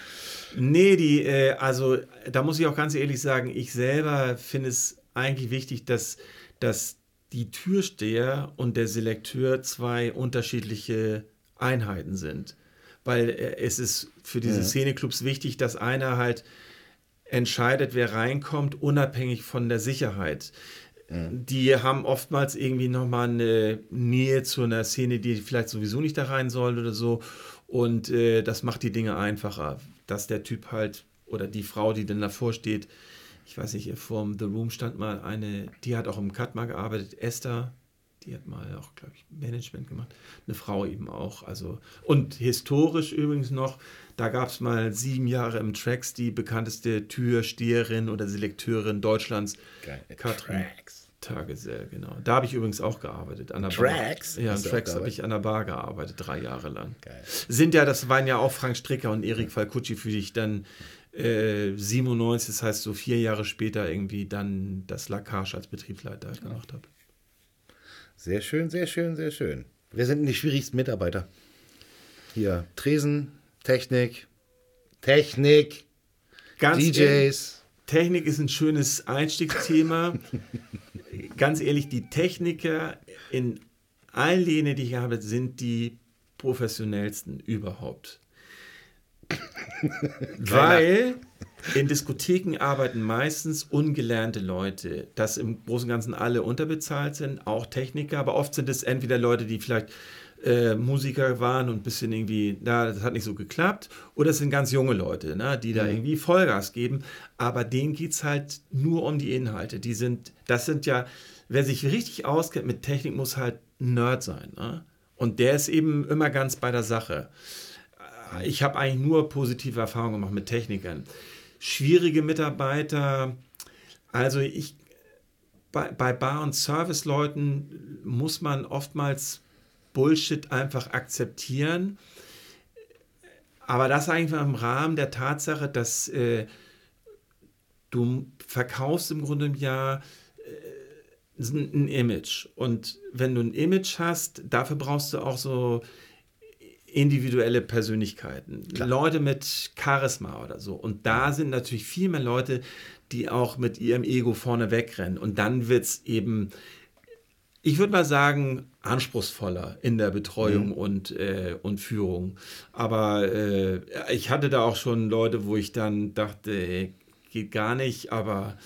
Nee, die, äh, also da muss ich auch ganz ehrlich sagen, ich selber finde es eigentlich wichtig, dass, dass die Türsteher und der Selekteur zwei unterschiedliche Einheiten sind. Weil äh, es ist für diese ja. Szeneclubs wichtig, dass einer halt entscheidet, wer reinkommt, unabhängig von der Sicherheit. Mhm. Die haben oftmals irgendwie nochmal eine Nähe zu einer Szene, die vielleicht sowieso nicht da rein soll oder so. Und äh, das macht die Dinge einfacher. Dass der Typ halt oder die Frau, die dann davor steht, ich weiß nicht, vor The Room stand mal eine, die hat auch im Cut mal gearbeitet, Esther, die hat mal auch, glaube ich, Management gemacht. Eine Frau eben auch. Also, und historisch übrigens noch, da gab es mal sieben Jahre im Tracks die bekannteste Türsteherin oder Selekteurin Deutschlands, Geil. Katrin Tracks. Tagesell, genau. Da habe ich übrigens auch gearbeitet. An der Tracks? Bar. Ja, in Tracks habe ich an der Bar gearbeitet, drei Jahre lang. Geil. Sind ja, das waren ja auch Frank Stricker und Erik Falcucci, für die ich dann äh, 97, das heißt so vier Jahre später irgendwie dann das Lacage als Betriebsleiter ja. gemacht habe. Sehr schön, sehr schön, sehr schön. Wer sind denn die schwierigsten Mitarbeiter? hier Tresen, Technik, Technik, Ganz DJs. ehrlich, Technik ist ein schönes Einstiegsthema. Ganz ehrlich, die Techniker in allen Linien, die ich habe, sind die professionellsten überhaupt. Weil in Diskotheken arbeiten meistens ungelernte Leute, dass im Großen und Ganzen alle unterbezahlt sind, auch Techniker, aber oft sind es entweder Leute, die vielleicht äh, Musiker waren und ein bisschen irgendwie, na, das hat nicht so geklappt, oder es sind ganz junge Leute, ne, die da irgendwie Vollgas geben, aber denen geht es halt nur um die Inhalte. Die sind, das sind ja, wer sich richtig auskennt mit Technik, muss halt Nerd sein. Ne? Und der ist eben immer ganz bei der Sache. Ich habe eigentlich nur positive Erfahrungen gemacht mit Technikern. Schwierige Mitarbeiter, also ich, bei, bei Bar- und Serviceleuten muss man oftmals Bullshit einfach akzeptieren. Aber das eigentlich im Rahmen der Tatsache, dass äh, du verkaufst im Grunde im Jahr äh, ein, Image. Und wenn du ein Image hast, dafür brauchst du auch so individuelle Persönlichkeiten. Leute mit Charisma oder so. Und da sind natürlich viel mehr Leute, die auch mit ihrem Ego vorne wegrennen. Und dann wird es eben, ich würde mal sagen, anspruchsvoller in der Betreuung und, äh, und Führung. Aber äh, ich hatte da auch schon Leute, wo ich dann dachte, ey, geht gar nicht, aber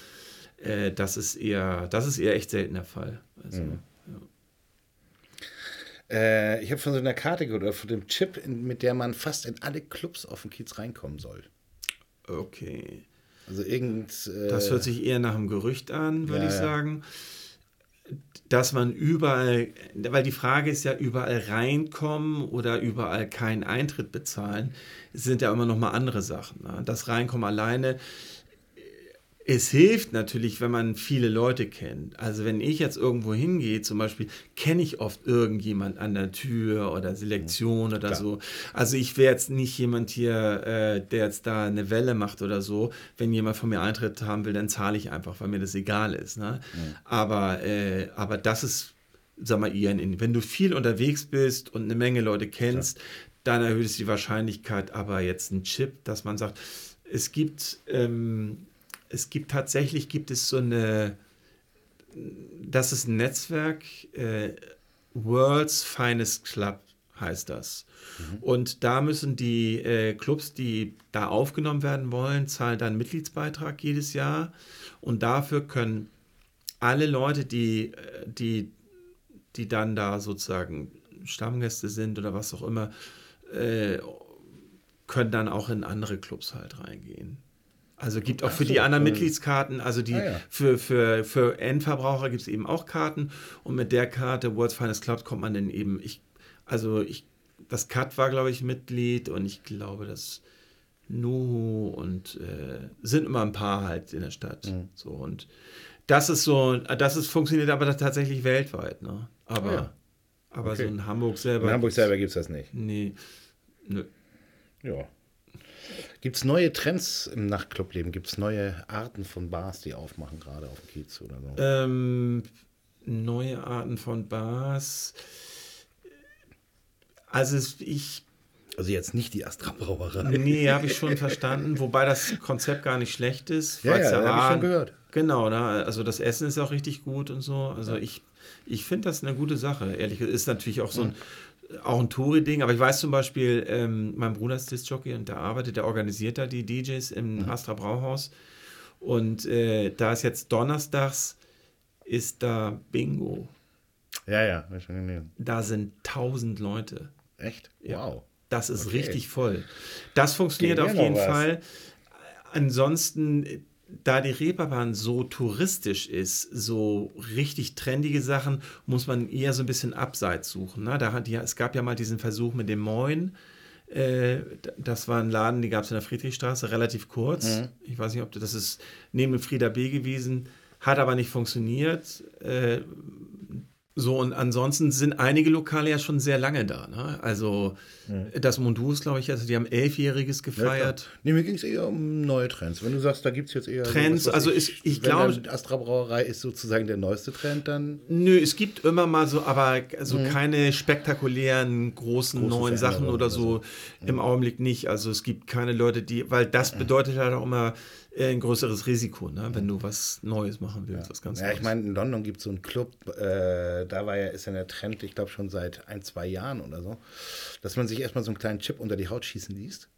äh, das ist eher, das ist eher echt selten der Fall. Also, Äh, ich habe von so einer Karte gehört, oder von dem Chip, in, mit der man fast in alle Clubs auf dem Kiez reinkommen soll. Okay. Also irgend. Äh, Das hört sich eher nach einem Gerücht an, würde Ja, ich sagen. Dass man überall, weil die Frage ist ja, überall reinkommen oder überall keinen Eintritt bezahlen, sind ja immer noch mal andere Sachen. Ne? Das Reinkommen alleine, es hilft natürlich, wenn man viele Leute kennt. Also wenn ich jetzt irgendwo hingehe, zum Beispiel, kenne ich oft irgendjemand an der Tür oder Selektion oder Klar. so. Also ich wäre jetzt nicht jemand hier, äh, der jetzt da eine Welle macht oder so. Wenn jemand von mir Eintritt haben will, dann zahle ich einfach, weil mir das egal ist. Ne? Aber, äh, aber das ist, sag mal, ein, wenn du viel unterwegs bist und eine Menge Leute kennst, dann erhöht es die Wahrscheinlichkeit, aber jetzt ein Chip, dass man sagt, es gibt, ähm, es gibt tatsächlich, gibt es so eine, das ist ein Netzwerk, äh, World's Finest Club heißt das. Und da müssen die äh, Clubs, die da aufgenommen werden wollen, zahlen dann einen Mitgliedsbeitrag jedes Jahr. Und dafür können alle Leute, die, äh, die, die dann da sozusagen Stammgäste sind oder was auch immer, äh, können dann auch in andere Clubs halt reingehen. Also gibt auch für die anderen Mitgliedskarten, also die Ah, ja. für, für, für Endverbraucher gibt es eben auch Karten und mit der Karte World's Finest Club kommt man dann eben, ich, also ich, das Cut war glaube ich Mitglied und ich glaube das Nuhu und äh, sind immer ein paar halt in der Stadt. Mhm. So und das ist so, das ist funktioniert aber tatsächlich weltweit, ne? Aber, Ah, ja. aber Okay. so in Hamburg selber. in Hamburg selber gibt es das nicht. Nee. Nö. Ja. Gibt es neue Trends im Nachtclubleben? Gibt es neue Arten von Bars, die aufmachen, gerade auf dem Kiez oder so? Ähm, neue Arten von Bars. Also ich, Also jetzt nicht die Astra Brauerei. nee, habe ich schon verstanden, wobei das Konzept gar nicht schlecht ist. Ja, weil's ja, hab ich schon gehört. Genau, ne? also das Essen ist auch richtig gut und so. Also ich, ich finde das eine gute Sache. Ehrlich gesagt, ist natürlich auch so ein, auch ein Touri-Ding, aber ich weiß zum Beispiel, ähm, mein Bruder ist Disc-Jockey und der arbeitet, der organisiert da die DJs im Astra Brauhaus. Und äh, da ist jetzt donnerstags, ist da Bingo. Ja, ja, hab ich schon gelesen. Da sind 1000 Leute. Echt? Ja. Wow. Das ist Okay. richtig voll. Das funktioniert Geht auf jeden. Fall. Ansonsten, da die Reeperbahn so touristisch ist, so richtig trendige Sachen, muss man eher so ein bisschen abseits suchen. Ne? Da hat ja, es gab ja mal diesen Versuch mit dem Moin. Äh, das war ein Laden, die gab es in der Friedrichstraße, relativ kurz. Mhm. Ich weiß nicht, ob das ist neben Frieda B gewesen, hat aber nicht funktioniert. Äh, So, und ansonsten sind einige Lokale ja schon sehr lange da. Ne? Also mhm. das Mundus, glaube ich, also die haben elfjähriges gefeiert. Ja, nee, mir ging es eher um neue Trends. Wenn du sagst, da gibt es jetzt eher Trends, sowas, also ich, ich, ich glaube. Astra Brauerei ist sozusagen der neueste Trend dann. Nö, es gibt immer mal so, aber so mhm. keine spektakulären großen Große neuen Sachen oder so, so. im mhm. Augenblick nicht. Also es gibt keine Leute, die, weil das mhm. bedeutet halt auch immer ein größeres Risiko, ne? wenn du was Neues machen willst. Ja, was ganz ja ich meine, in London gibt es so einen Club, äh, da war ja, ist ja der Trend, ich glaube schon seit ein, zwei Jahren oder so, dass man sich erstmal so einen kleinen Chip unter die Haut schießen liest,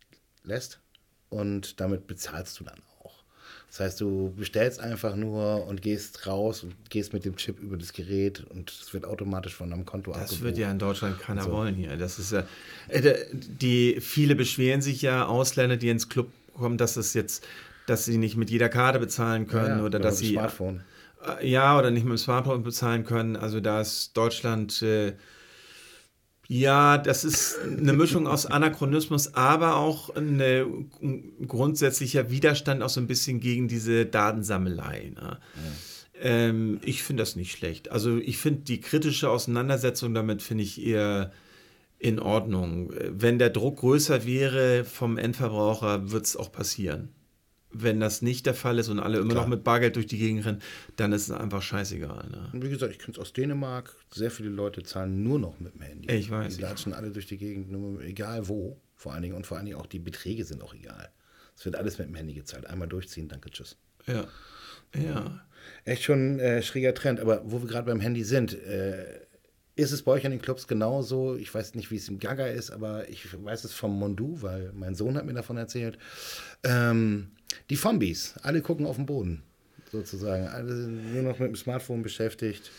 lässt und damit bezahlst du dann auch. Das heißt, du bestellst einfach nur und gehst raus und gehst mit dem Chip über das Gerät und es wird automatisch von deinem Konto das abgebucht. Das wird ja in Deutschland keiner so. wollen hier. Das ist ja, äh, die, viele beschweren sich ja, Ausländer, die ins Club kommen, dass es jetzt dass sie nicht mit jeder Karte bezahlen können ja, oder dass sie Smartphone. Äh, ja oder nicht mit dem Smartphone bezahlen können. Also da ist Deutschland äh, ja, das ist eine Mischung aus Anachronismus, aber auch ein grundsätzlicher Widerstand auch so ein bisschen gegen diese Datensammelei. Ne? Ja. Ähm, ich finde das nicht schlecht. Also ich finde die kritische Auseinandersetzung damit finde ich eher in Ordnung. Wenn der Druck größer wäre vom Endverbraucher, wird es auch passieren wenn das nicht der Fall ist und alle immer Klar. noch mit Bargeld durch die Gegend rennen, dann ist es einfach scheißegal. Ne? Wie gesagt, ich kenne es aus Dänemark. Sehr viele Leute zahlen nur noch mit dem Handy. Ich weiß. Die latschen alle durch die Gegend, nur, egal wo, vor allen Dingen. Und vor allen Dingen auch die Beträge sind auch egal. Es wird alles mit dem Handy gezahlt. Einmal durchziehen, danke, tschüss. Ja. Ja. Echt schon ein äh, schräger Trend. Aber wo wir gerade beim Handy sind, äh, ist es bei euch an den Clubs genauso? Ich weiß nicht, wie es im Gaga ist, aber ich weiß es vom Mondu, weil mein Sohn hat mir davon erzählt. Ähm, die Zombies, alle gucken auf den Boden, sozusagen. Alle sind nur noch mit dem Smartphone beschäftigt.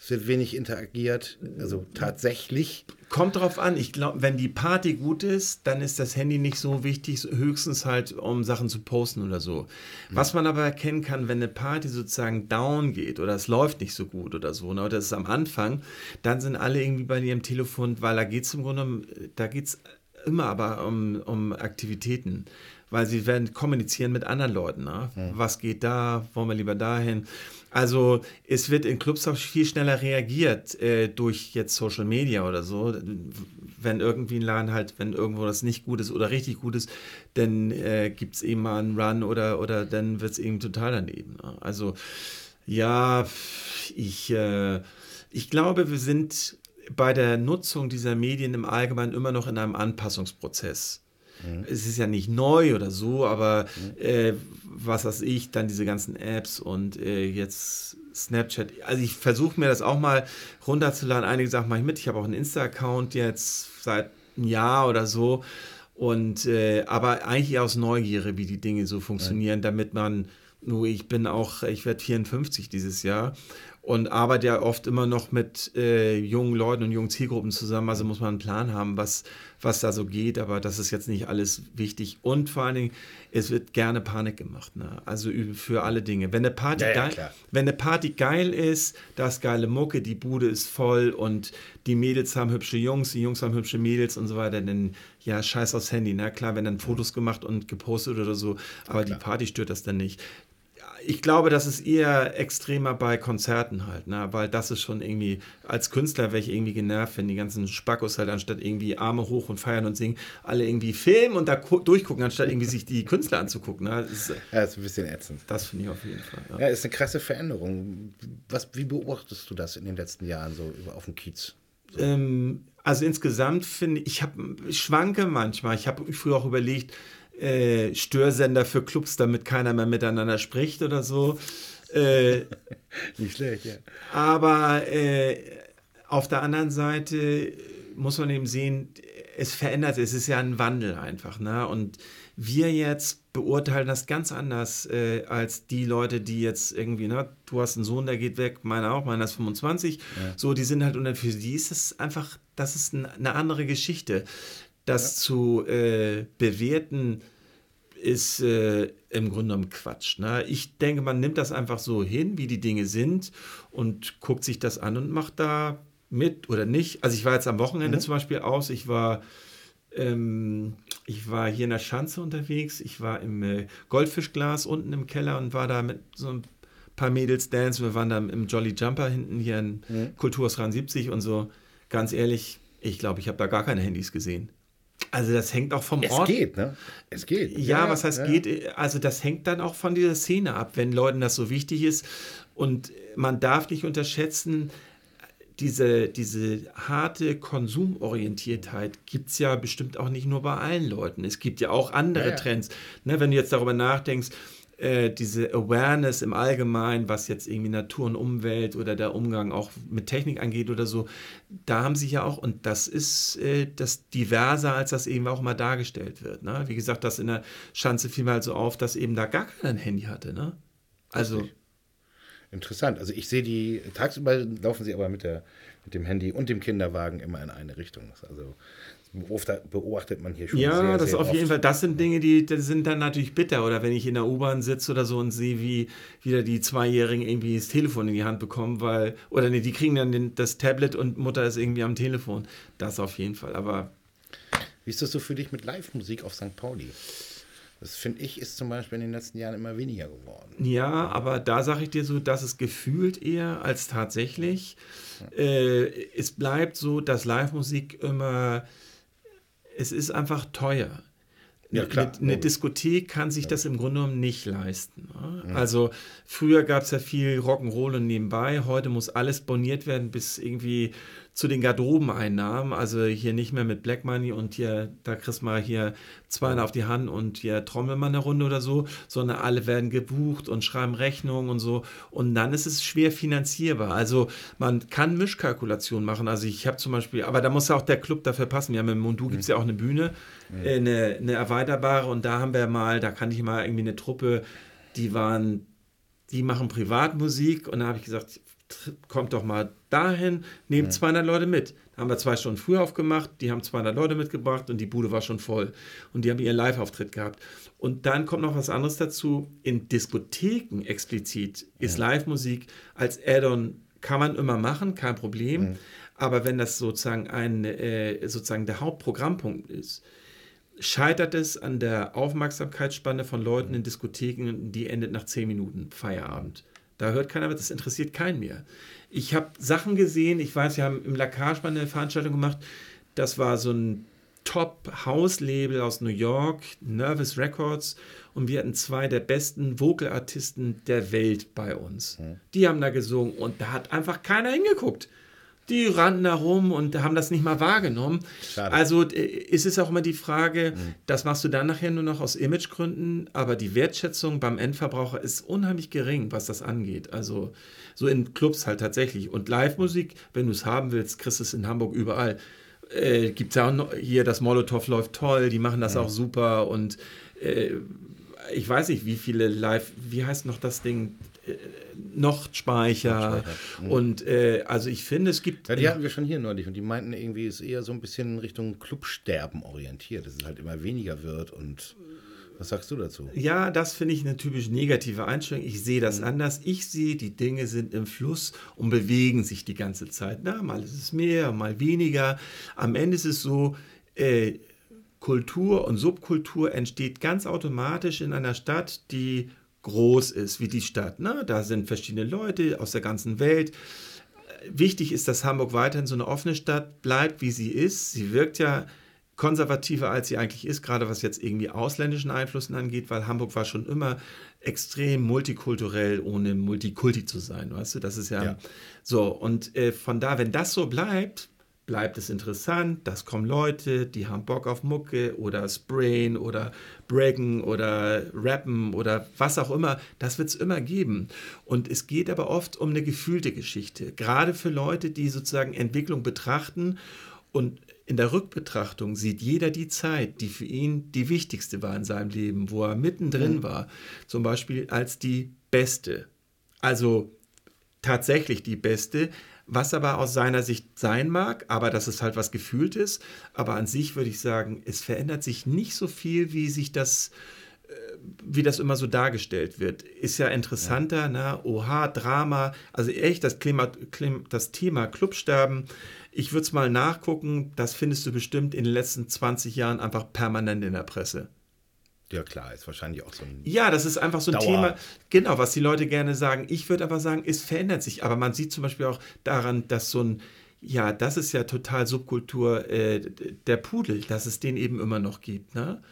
Es wird wenig interagiert, also tatsächlich. Kommt drauf an. Ich glaube, wenn die Party gut ist, dann ist das Handy nicht so wichtig, höchstens halt, um Sachen zu posten oder so. Was man aber erkennen kann, wenn eine Party sozusagen down geht oder es läuft nicht so gut oder so, ne, oder das ist am Anfang, dann sind alle irgendwie bei ihrem Telefon, weil da geht es im Grunde, da geht es immer aber um, um Aktivitäten weil sie werden kommunizieren mit anderen Leuten. Ne? Mhm. Was geht da? Wollen wir lieber dahin? Also es wird in Clubs auch viel schneller reagiert äh, durch jetzt Social Media oder so. Wenn irgendwie ein Laden halt, wenn irgendwo das nicht gut ist oder richtig gut ist, dann äh, gibt es eben mal einen Run oder, oder dann wird es eben total daneben. Ne? Also ja, ich, äh, ich glaube, wir sind bei der Nutzung dieser Medien im Allgemeinen immer noch in einem Anpassungsprozess. Mhm. Es ist ja nicht neu oder so, aber mhm. äh, was weiß ich, dann diese ganzen Apps und äh, jetzt Snapchat. Also ich versuche mir das auch mal runterzuladen. Einige Sachen mache ich mit. Ich habe auch einen Insta-Account jetzt seit einem Jahr oder so. Und äh, aber eigentlich aus Neugierde, wie die Dinge so funktionieren, damit man, nur ich bin auch, ich werde 54 dieses Jahr und arbeite ja oft immer noch mit äh, jungen Leuten und jungen Zielgruppen zusammen. Also muss man einen Plan haben, was, was da so geht, aber das ist jetzt nicht alles wichtig. Und vor allen Dingen, es wird gerne Panik gemacht. Ne? Also für alle Dinge. Wenn eine, Party ja, ja, geil, wenn eine Party geil ist, da ist geile Mucke, die Bude ist voll und die Mädels haben hübsche Jungs, die Jungs haben hübsche Mädels und so weiter, dann ja, scheiß aufs Handy. Na ne? klar, wenn dann Fotos gemacht und gepostet oder so, aber ja, die Party stört das dann nicht ich glaube, das ist eher extremer bei Konzerten halt, ne? weil das ist schon irgendwie, als Künstler wäre ich irgendwie genervt, wenn die ganzen Spackos halt anstatt irgendwie Arme hoch und feiern und singen, alle irgendwie filmen und da durchgucken, anstatt irgendwie sich die Künstler anzugucken. Ne? Das ist, ja, das ist ein bisschen ätzend. Das finde ich auf jeden Fall. Ja. ja, ist eine krasse Veränderung. Was, wie beobachtest du das in den letzten Jahren so auf dem Kiez? So? Ähm, also insgesamt finde ich, ich, hab, ich schwanke manchmal. Ich habe früher auch überlegt, äh, Störsender für Clubs, damit keiner mehr miteinander spricht oder so. Äh, Nicht schlecht, ja. Aber äh, auf der anderen Seite muss man eben sehen, es verändert, es ist ja ein Wandel einfach. Ne? Und wir jetzt beurteilen das ganz anders äh, als die Leute, die jetzt irgendwie, ne, du hast einen Sohn, der geht weg, meiner auch, meiner ist 25. Ja. So, die sind halt, und für die ist es einfach, das ist eine andere Geschichte das ja. zu äh, bewerten, ist äh, im Grunde genommen Quatsch. Ne? Ich denke, man nimmt das einfach so hin, wie die Dinge sind und guckt sich das an und macht da mit oder nicht. Also ich war jetzt am Wochenende mhm. zum Beispiel aus, ich war, ähm, ich war hier in der Schanze unterwegs, ich war im äh, Goldfischglas unten im Keller und war da mit so ein paar Mädels Dance. Wir waren da im Jolly Jumper hinten hier in mhm. Kulturhaus 73 und so. Ganz ehrlich, ich glaube, ich habe da gar keine Handys gesehen. Also das hängt auch vom es Ort. Es geht, ne? Es geht. Ja, ja was heißt ja. geht? Also das hängt dann auch von dieser Szene ab, wenn Leuten das so wichtig ist. Und man darf nicht unterschätzen, diese, diese harte Konsumorientiertheit gibt es ja bestimmt auch nicht nur bei allen Leuten. Es gibt ja auch andere ja, Trends. Ne, wenn du jetzt darüber nachdenkst, äh, diese Awareness im Allgemeinen, was jetzt irgendwie Natur und Umwelt oder der Umgang auch mit Technik angeht oder so, da haben sie ja auch, und das ist äh, das diverser, als das eben auch mal dargestellt wird. Ne? Wie gesagt, das in der Schanze fiel mal so auf, dass eben da gar keiner ein Handy hatte. Ne? Also. Richtig. Interessant. Also ich sehe die, tagsüber laufen sie aber mit, der, mit dem Handy und dem Kinderwagen immer in eine Richtung. Also beobachtet man hier schon. Ja, sehr, das sehr auf oft. jeden Fall. Das sind Dinge, die, die sind dann natürlich bitter. Oder wenn ich in der U-Bahn sitze oder so und sehe, wie wieder die Zweijährigen irgendwie das Telefon in die Hand bekommen, weil, oder nee, die kriegen dann den, das Tablet und Mutter ist irgendwie am Telefon. Das auf jeden Fall. Aber. Wie ist das so für dich mit Live-Musik auf St. Pauli? Das finde ich ist zum Beispiel in den letzten Jahren immer weniger geworden. Ja, aber da sage ich dir so, dass es gefühlt eher als tatsächlich. Äh, es bleibt so, dass Live-Musik immer, es ist einfach teuer. Ja, klar, eine, eine Diskothek kann sich das im Grunde genommen nicht leisten. Ne? Mhm. Also früher gab es ja viel Rock'n'Roll und nebenbei, heute muss alles boniert werden bis irgendwie zu den Garderobeneinnahmen, also hier nicht mehr mit Black Money und hier, da kriegst du mal hier zwei auf die Hand und hier trommeln wir eine Runde oder so, sondern alle werden gebucht und schreiben Rechnungen und so. Und dann ist es schwer finanzierbar. Also man kann Mischkalkulationen machen. Also ich habe zum Beispiel, aber da muss ja auch der Club dafür passen. Wir haben im Mundu gibt es ja auch eine Bühne, mhm. eine, eine erweiterbare und da haben wir mal, da kann ich mal irgendwie eine Truppe, die waren die machen Privatmusik und da habe ich gesagt, kommt doch mal dahin, nehmt ja. 200 Leute mit. Da haben wir zwei Stunden früh aufgemacht, die haben 200 Leute mitgebracht und die Bude war schon voll. Und die haben ihren Live-Auftritt gehabt. Und dann kommt noch was anderes dazu. In Diskotheken explizit ist ja. Live-Musik als Add-on, kann man immer machen, kein Problem. Ja. Aber wenn das sozusagen, ein, äh, sozusagen der Hauptprogrammpunkt ist, scheitert es an der Aufmerksamkeitsspanne von Leuten in Diskotheken, die endet nach 10 Minuten Feierabend. Da hört keiner, das interessiert keinen mehr. Ich habe Sachen gesehen, ich weiß, wir haben im Lacage mal eine Veranstaltung gemacht, das war so ein Top-House-Label aus New York, Nervous Records, und wir hatten zwei der besten Vocal-Artisten der Welt bei uns. Mhm. Die haben da gesungen und da hat einfach keiner hingeguckt die rannten da rum und haben das nicht mal wahrgenommen. Schade. Also äh, es ist auch immer die Frage, mhm. das machst du dann nachher nur noch aus Imagegründen, aber die Wertschätzung beim Endverbraucher ist unheimlich gering, was das angeht. Also so in Clubs halt tatsächlich. Und Live-Musik, wenn du es haben willst, kriegst du es in Hamburg überall. Äh, Gibt es ja auch noch, hier, das Molotow läuft toll, die machen das mhm. auch super und äh, ich weiß nicht, wie viele Live, wie heißt noch das Ding? Nordspeicher. Mhm. Und äh, also ich finde, es gibt. Ja, die hatten wir schon hier neulich und die meinten irgendwie, es ist eher so ein bisschen in Richtung Clubsterben orientiert, dass es halt immer weniger wird und. Was sagst du dazu? Ja, das finde ich eine typisch negative Einstellung. Ich sehe das mhm. anders. Ich sehe, die Dinge sind im Fluss und bewegen sich die ganze Zeit. Na, mal ist es mehr, mal weniger. Am Ende ist es so, äh, Kultur und Subkultur entsteht ganz automatisch in einer Stadt, die groß ist wie die Stadt. Ne? Da sind verschiedene Leute aus der ganzen Welt. Wichtig ist, dass Hamburg weiterhin so eine offene Stadt bleibt, wie sie ist. Sie wirkt ja konservativer, als sie eigentlich ist, gerade was jetzt irgendwie ausländischen Einflüssen angeht, weil Hamburg war schon immer extrem multikulturell, ohne Multikulti zu sein, weißt du? Das ist ja, ja. so. Und äh, von da, wenn das so bleibt, bleibt es interessant, das kommen Leute, die haben Bock auf Mucke oder Sprayen oder Breaken oder Rappen oder was auch immer, das wird es immer geben. Und es geht aber oft um eine gefühlte Geschichte, gerade für Leute, die sozusagen Entwicklung betrachten und in der Rückbetrachtung sieht jeder die Zeit, die für ihn die wichtigste war in seinem Leben, wo er mittendrin mhm. war, zum Beispiel als die beste. Also tatsächlich die beste, was aber aus seiner Sicht sein mag, aber das ist halt was Gefühltes. Aber an sich würde ich sagen, es verändert sich nicht so viel, wie sich das äh, wie das immer so dargestellt wird. Ist ja interessanter, ja. ne? Oha, Drama, also echt das, Klima, das Thema Clubsterben. Ich würde es mal nachgucken, das findest du bestimmt in den letzten 20 Jahren einfach permanent in der Presse. Ja, klar, ist wahrscheinlich auch so ein. Ja, das ist einfach so ein Dauer. Thema, genau, was die Leute gerne sagen. Ich würde aber sagen, es verändert sich. Aber man sieht zum Beispiel auch daran, dass so ein, ja, das ist ja total Subkultur, äh, der Pudel, dass es den eben immer noch gibt. Ne?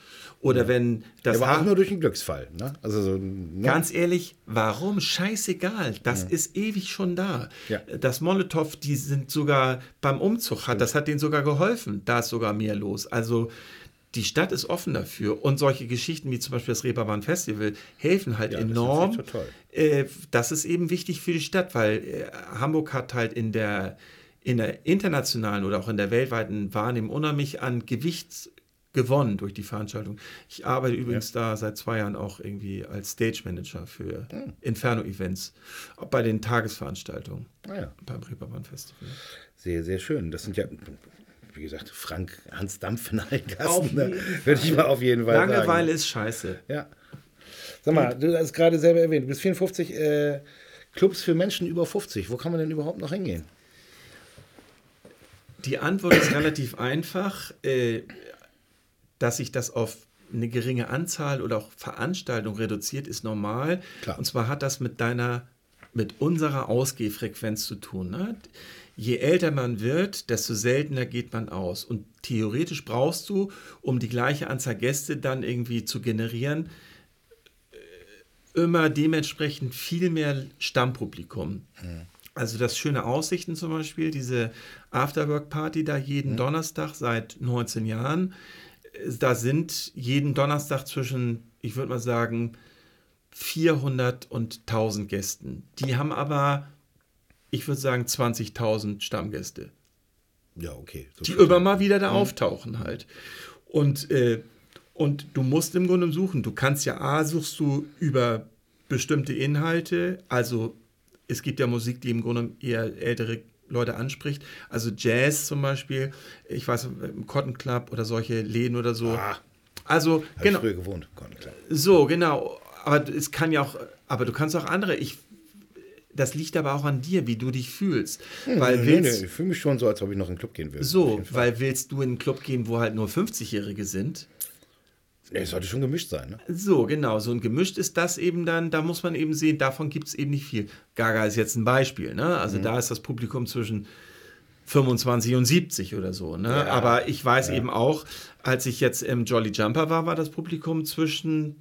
Oder wenn das Der war auch nur durch einen Glücksfall. Ne? Also so, ne? Ganz ehrlich, warum? Scheißegal. Das ist ewig schon da. Ja. Das Molotow, die sind sogar beim Umzug, hat, das hat denen sogar geholfen. Da ist sogar mehr los. Also die Stadt ist offen dafür. Und solche Geschichten wie zum Beispiel das Reeperbahn Festival helfen halt Ja, das enorm. toll. Äh, das ist eben wichtig für die Stadt, weil äh, Hamburg hat halt in der, in der internationalen oder auch in der weltweiten Wahrnehmung unheimlich an Gewicht gewonnen durch die Veranstaltung. Ich arbeite übrigens da seit zwei Jahren auch irgendwie als Stage Manager für Hm. Inferno-Events, auch bei den Tagesveranstaltungen Ah ja. beim Reeperbahn Festival. Sehr, sehr schön. Das sind ja, wie gesagt, Frank Hans Dampf in allen Gassen. Ne? Würde ich mal auf jeden Fall Langeweile sagen. ist scheiße. Ja. Sag mal, du hast gerade selber erwähnt, du bist 54 äh, Clubs für Menschen über 50. Wo kann man denn überhaupt noch hingehen? Die Antwort ist relativ einfach, äh, dass sich das auf eine geringe Anzahl oder auch Veranstaltung reduziert, ist normal. Klar. Und zwar hat das mit deiner, mit unserer Ausgehfrequenz zu tun. Ne? Je älter man wird, desto seltener geht man aus. Und theoretisch brauchst du, um die gleiche Anzahl Gäste dann irgendwie zu generieren, äh, immer dementsprechend viel mehr Stammpublikum. Also das schöne Aussichten zum Beispiel, diese Afterwork-Party da jeden Donnerstag seit 19 Jahren. Äh, Da sind jeden Donnerstag zwischen, ich würde mal sagen, 400 und 1000 Gästen. Die haben aber, ich würde sagen, 20.000 Stammgäste Ja, okay. So die immer mal wieder da auftauchen halt. Und, äh, und du musst im Grunde suchen. Du kannst ja A, suchst du über bestimmte Inhalte, also es gibt ja Musik, die im Grunde eher ältere Leute anspricht. Also Jazz zum Beispiel, ich weiß, im Cotton Club oder solche Läden oder so. Ah. Also, Hab genau. ich früher gewohnt. Gott, klar. So, genau. Aber es kann ja auch, aber du kannst auch andere. Ich, das liegt aber auch an dir, wie du dich fühlst. weil Nee, willst, nee, ich fühle mich schon so, als ob ich noch in den Club gehen würde. So, weil willst du in einen Club gehen, wo halt nur 50-Jährige sind? Nee, es sollte schon gemischt sein, ne? So, genau. So ein gemischt ist das eben dann, da muss man eben sehen, davon gibt es eben nicht viel. Gaga ist jetzt ein Beispiel, ne? Also Mhm. da ist das Publikum zwischen 25 und 70 oder so, ne? Ja, Aber ich weiß eben auch, als ich jetzt im Jolly Jumper war, war das Publikum zwischen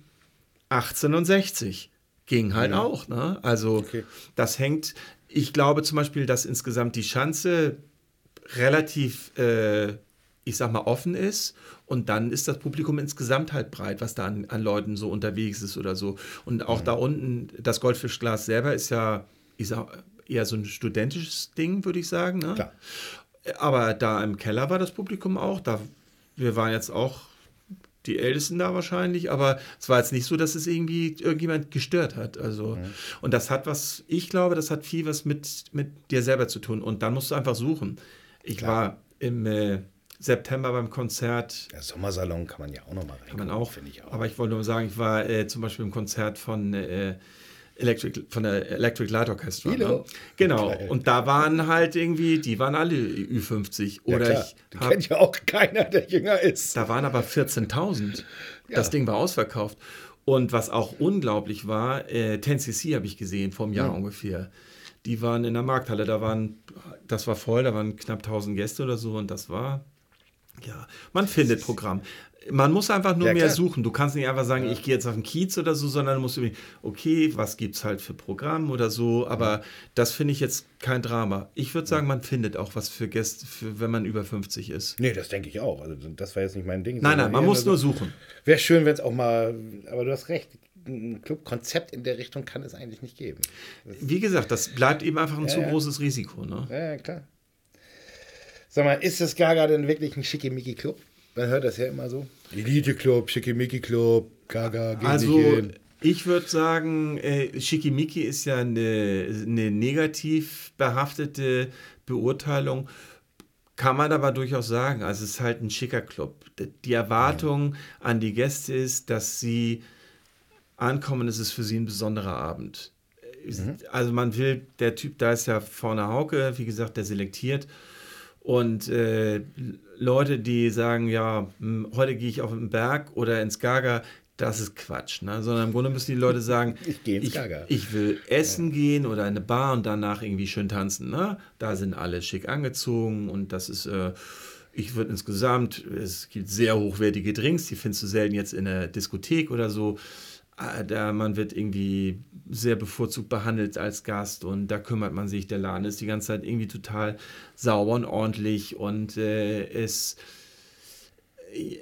18 und 60. Ging halt auch, ne? Also Okay. das hängt, ich glaube zum Beispiel, dass insgesamt die Schanze relativ, äh, ich sag mal, offen ist und dann ist das Publikum insgesamt halt breit, was da an, an Leuten so unterwegs ist oder so. Und auch da unten, das Goldfischglas selber ist ja, ich sag, eher so ein studentisches Ding, würde ich sagen. Ne? Aber da im Keller war das Publikum auch. Da, wir waren jetzt auch die Ältesten da wahrscheinlich, aber es war jetzt nicht so, dass es irgendwie irgendjemand gestört hat. Also, und das hat was, ich glaube, das hat viel was mit, mit dir selber zu tun. Und dann musst du einfach suchen. Ich war im äh, September beim Konzert, Der Sommersalon kann man ja auch noch mal rein. kann man auch, Finde ich auch. aber ich wollte nur sagen, ich war äh, zum Beispiel im Konzert von äh, Electric, von der Electric Light Orchestra. Ne? Genau. Und da waren halt irgendwie, die waren alle Ü50. ja, Oder klar. ich hab, kennt ja auch keiner, der jünger ist. da waren aber 14.000. Das Ding war ausverkauft. Und was auch unglaublich war, äh, 10cc habe ich gesehen, vor einem Jahr ungefähr. Die waren in der Markthalle, da waren, das war voll, da waren knapp 1000 Gäste oder so und das war, ja, man findet Programm. Man muss einfach nur Ja, mehr klar. suchen. Du kannst nicht einfach sagen, ich gehe jetzt auf den Kiez oder so, sondern du musst überlegen, okay, was gibt es halt für Programm oder so. Aber das finde ich jetzt kein Drama. Ich würde sagen, man findet auch was für Gäste, für, wenn man über 50 ist. Nee, das denke ich auch. Also das war jetzt nicht mein Ding. Nein, nein, man muss nur so. suchen. Wäre schön, wenn es auch mal. Aber du hast recht. Ein Clubkonzept in der Richtung kann es eigentlich nicht geben. Wie gesagt, das bleibt eben einfach ein zu ja. großes Risiko. Ne? Ja, ja, klar. Sag mal, ist das Gaga denn wirklich ein Schickimicki-Club? Man hört das ja immer so. Elite-Club, Schickimicki-Club, Gaga, geht Also, hin. ich würde sagen, äh, Schickimicki ist ja eine, eine negativ behaftete Beurteilung. Kann man aber durchaus sagen. Also, es ist halt ein schicker Club. Die Erwartung an die Gäste ist, dass sie ankommen, es ist für sie ein besonderer Abend. Also, man will, der Typ, da ist ja vorne Hauke, wie gesagt, der selektiert. Und äh, Leute, die sagen, ja, hm, heute gehe ich auf den Berg oder ins Gaga, das ist Quatsch, ne? sondern im Grunde müssen die Leute sagen, ich, gehe ins ich, Gaga. ich will essen ja. gehen oder in eine Bar und danach irgendwie schön tanzen. Ne? Da sind alle schick angezogen und das ist, äh, ich würde insgesamt, es gibt sehr hochwertige Drinks, die findest du selten jetzt in der Diskothek oder so. Äh, da man wird irgendwie sehr bevorzugt behandelt als Gast und da kümmert man sich. Der Laden ist die ganze Zeit irgendwie total sauber und ordentlich und äh, es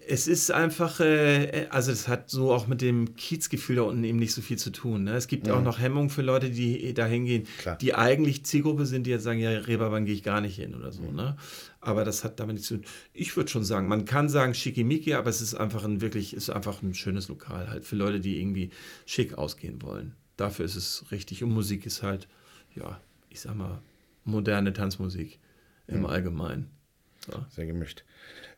es ist einfach, äh, also es hat so auch mit dem Kiezgefühl da unten eben nicht so viel zu tun. Ne? Es gibt mhm. auch noch Hemmungen für Leute, die da hingehen, die eigentlich Zielgruppe sind, die jetzt sagen, ja, Reeperbahn gehe ich gar nicht hin oder so. Mhm. Ne? Aber das hat damit nichts zu tun. Ich würde schon sagen, man kann sagen schickimicki, aber es ist einfach ein wirklich, ist einfach ein schönes Lokal halt für Leute, die irgendwie schick ausgehen wollen. Dafür ist es richtig. Und Musik ist halt, ja, ich sag mal, moderne Tanzmusik im mhm. Allgemeinen. So. Sehr gemischt.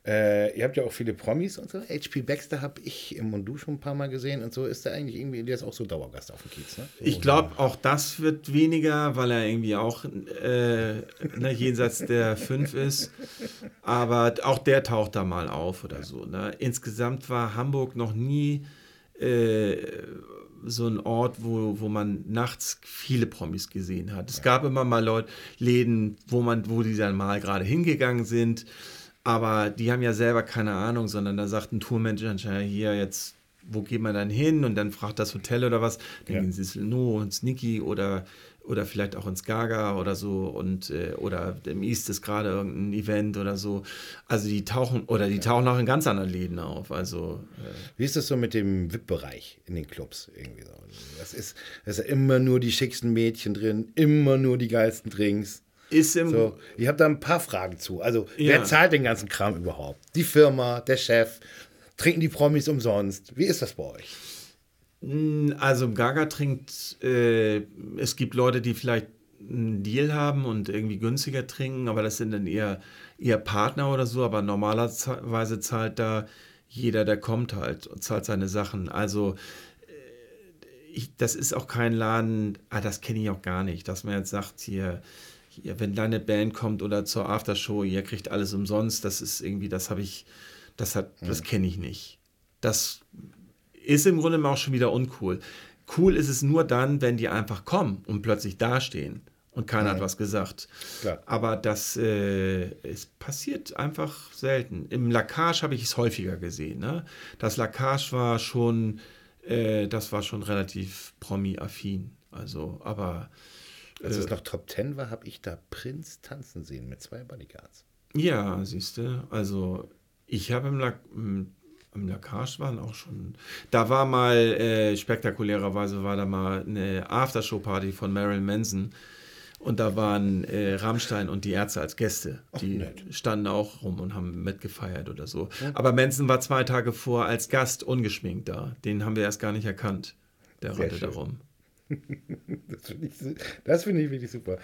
Äh, ihr habt ja auch viele Promis und so. HP Baxter habe ich im Mondu schon ein paar Mal gesehen und so. Ist der eigentlich irgendwie, der ist auch so Dauergast auf dem Kiez, ne? So ich glaube, auch das wird weniger, weil er irgendwie auch äh, ne, jenseits der fünf ist. Aber auch der taucht da mal auf oder so. Ne? Insgesamt war Hamburg noch nie äh, so ein Ort, wo, wo man nachts viele Promis gesehen hat. Es ja. gab immer mal Leute, Läden, wo man, wo die dann mal gerade hingegangen sind. Aber die haben ja selber keine Ahnung, sondern da sagt ein Tourmanager hier jetzt, wo geht man dann hin? Und dann fragt das Hotel oder was. Dann ja. gehen sie ins No, ins Niki oder, oder vielleicht auch ins Gaga oder so. Und, äh, oder im East ist gerade irgendein Event oder so. Also die tauchen, oder die tauchen auch in ganz anderen Läden auf. Also, äh. Wie ist das so mit dem VIP-Bereich in den Clubs? Irgendwie so? Das ist, das ist immer nur die schicksten Mädchen drin, immer nur die geilsten Drinks. Ist im so, ich habe da ein paar Fragen zu. Also, ja. wer zahlt den ganzen Kram überhaupt? Die Firma, der Chef? Trinken die Promis umsonst? Wie ist das bei euch? Hm, also, Gaga trinkt, äh, es gibt Leute, die vielleicht einen Deal haben und irgendwie günstiger trinken, aber das sind dann eher, eher Partner oder so. Aber normalerweise zahlt da jeder, der kommt halt und zahlt seine Sachen. Also, äh, ich, das ist auch kein Laden, ah, das kenne ich auch gar nicht, dass man jetzt sagt, hier, hier, wenn deine Band kommt oder zur Aftershow, ihr kriegt alles umsonst, das ist irgendwie, das habe ich, das hat, das kenne ich nicht. Das ist im Grunde auch schon wieder uncool. Cool ist es nur dann, wenn die einfach kommen und plötzlich dastehen und keiner ja. hat was gesagt. Klar. Aber das äh, es passiert einfach selten. Im Lackage habe ich es häufiger gesehen. Ne? Das Lackage war schon, äh, das war schon relativ promi-affin. Also, aber als es äh, noch Top Ten war, habe ich da Prinz tanzen sehen mit zwei Bodyguards. Ja, siehst du. Also ich habe im, La im Lacage waren auch schon. Da war mal äh, spektakulärerweise war da mal eine Aftershow-Party von Marilyn Manson. Und da waren äh, Rammstein und die Ärzte als Gäste. Die Ach, standen auch rum und haben mitgefeiert oder so. Ja. Aber Manson war zwei Tage vor als Gast ungeschminkt da. Den haben wir erst gar nicht erkannt. Der rannte da rum. das finde ich, find ich wirklich super.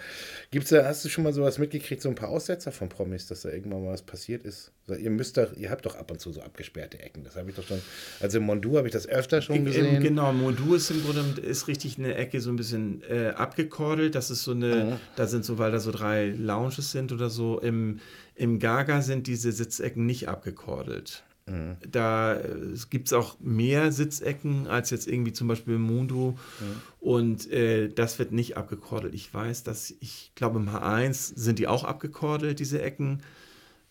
Gibt's da, hast du schon mal sowas mitgekriegt, so ein paar Aussetzer von Promis, dass da irgendwann mal was passiert ist? Also ihr müsst doch, ihr habt doch ab und zu so abgesperrte Ecken. Das habe ich doch schon. Also im Mondu habe ich das öfter schon gesehen. Genau, Mondu ist im Grunde ist richtig eine Ecke so ein bisschen äh, abgekordelt. Das ist so eine, mhm. da sind so, weil da so drei Lounges sind oder so. Im, im Gaga sind diese Sitzecken nicht abgekordelt. Mhm. Da äh, gibt es auch mehr Sitzecken als jetzt irgendwie zum Beispiel im Mundo. Mhm. Und äh, das wird nicht abgekordelt. Ich weiß, dass ich glaube, im H1 sind die auch abgekordelt, diese Ecken.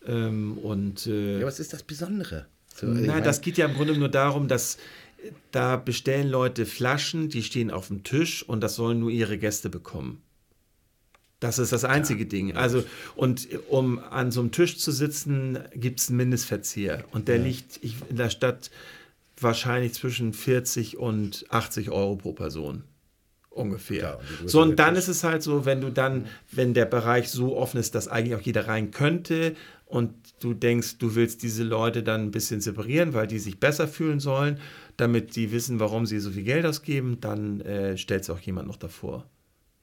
Ähm, und, äh, ja, was ist das Besondere? So, na, das geht ja im Grunde nur darum, dass äh, da bestellen Leute Flaschen, die stehen auf dem Tisch und das sollen nur ihre Gäste bekommen. Das ist das einzige ja, Ding. Also, und um an so einem Tisch zu sitzen, gibt es einen Mindestverzehr. Und der ja. liegt in der Stadt wahrscheinlich zwischen 40 und 80 Euro pro Person. Ungefähr. Ja, und so, und dann ist es halt so, wenn du dann, wenn der Bereich so offen ist, dass eigentlich auch jeder rein könnte und du denkst, du willst diese Leute dann ein bisschen separieren, weil die sich besser fühlen sollen, damit die wissen, warum sie so viel Geld ausgeben, dann äh, stellst du auch jemand noch davor.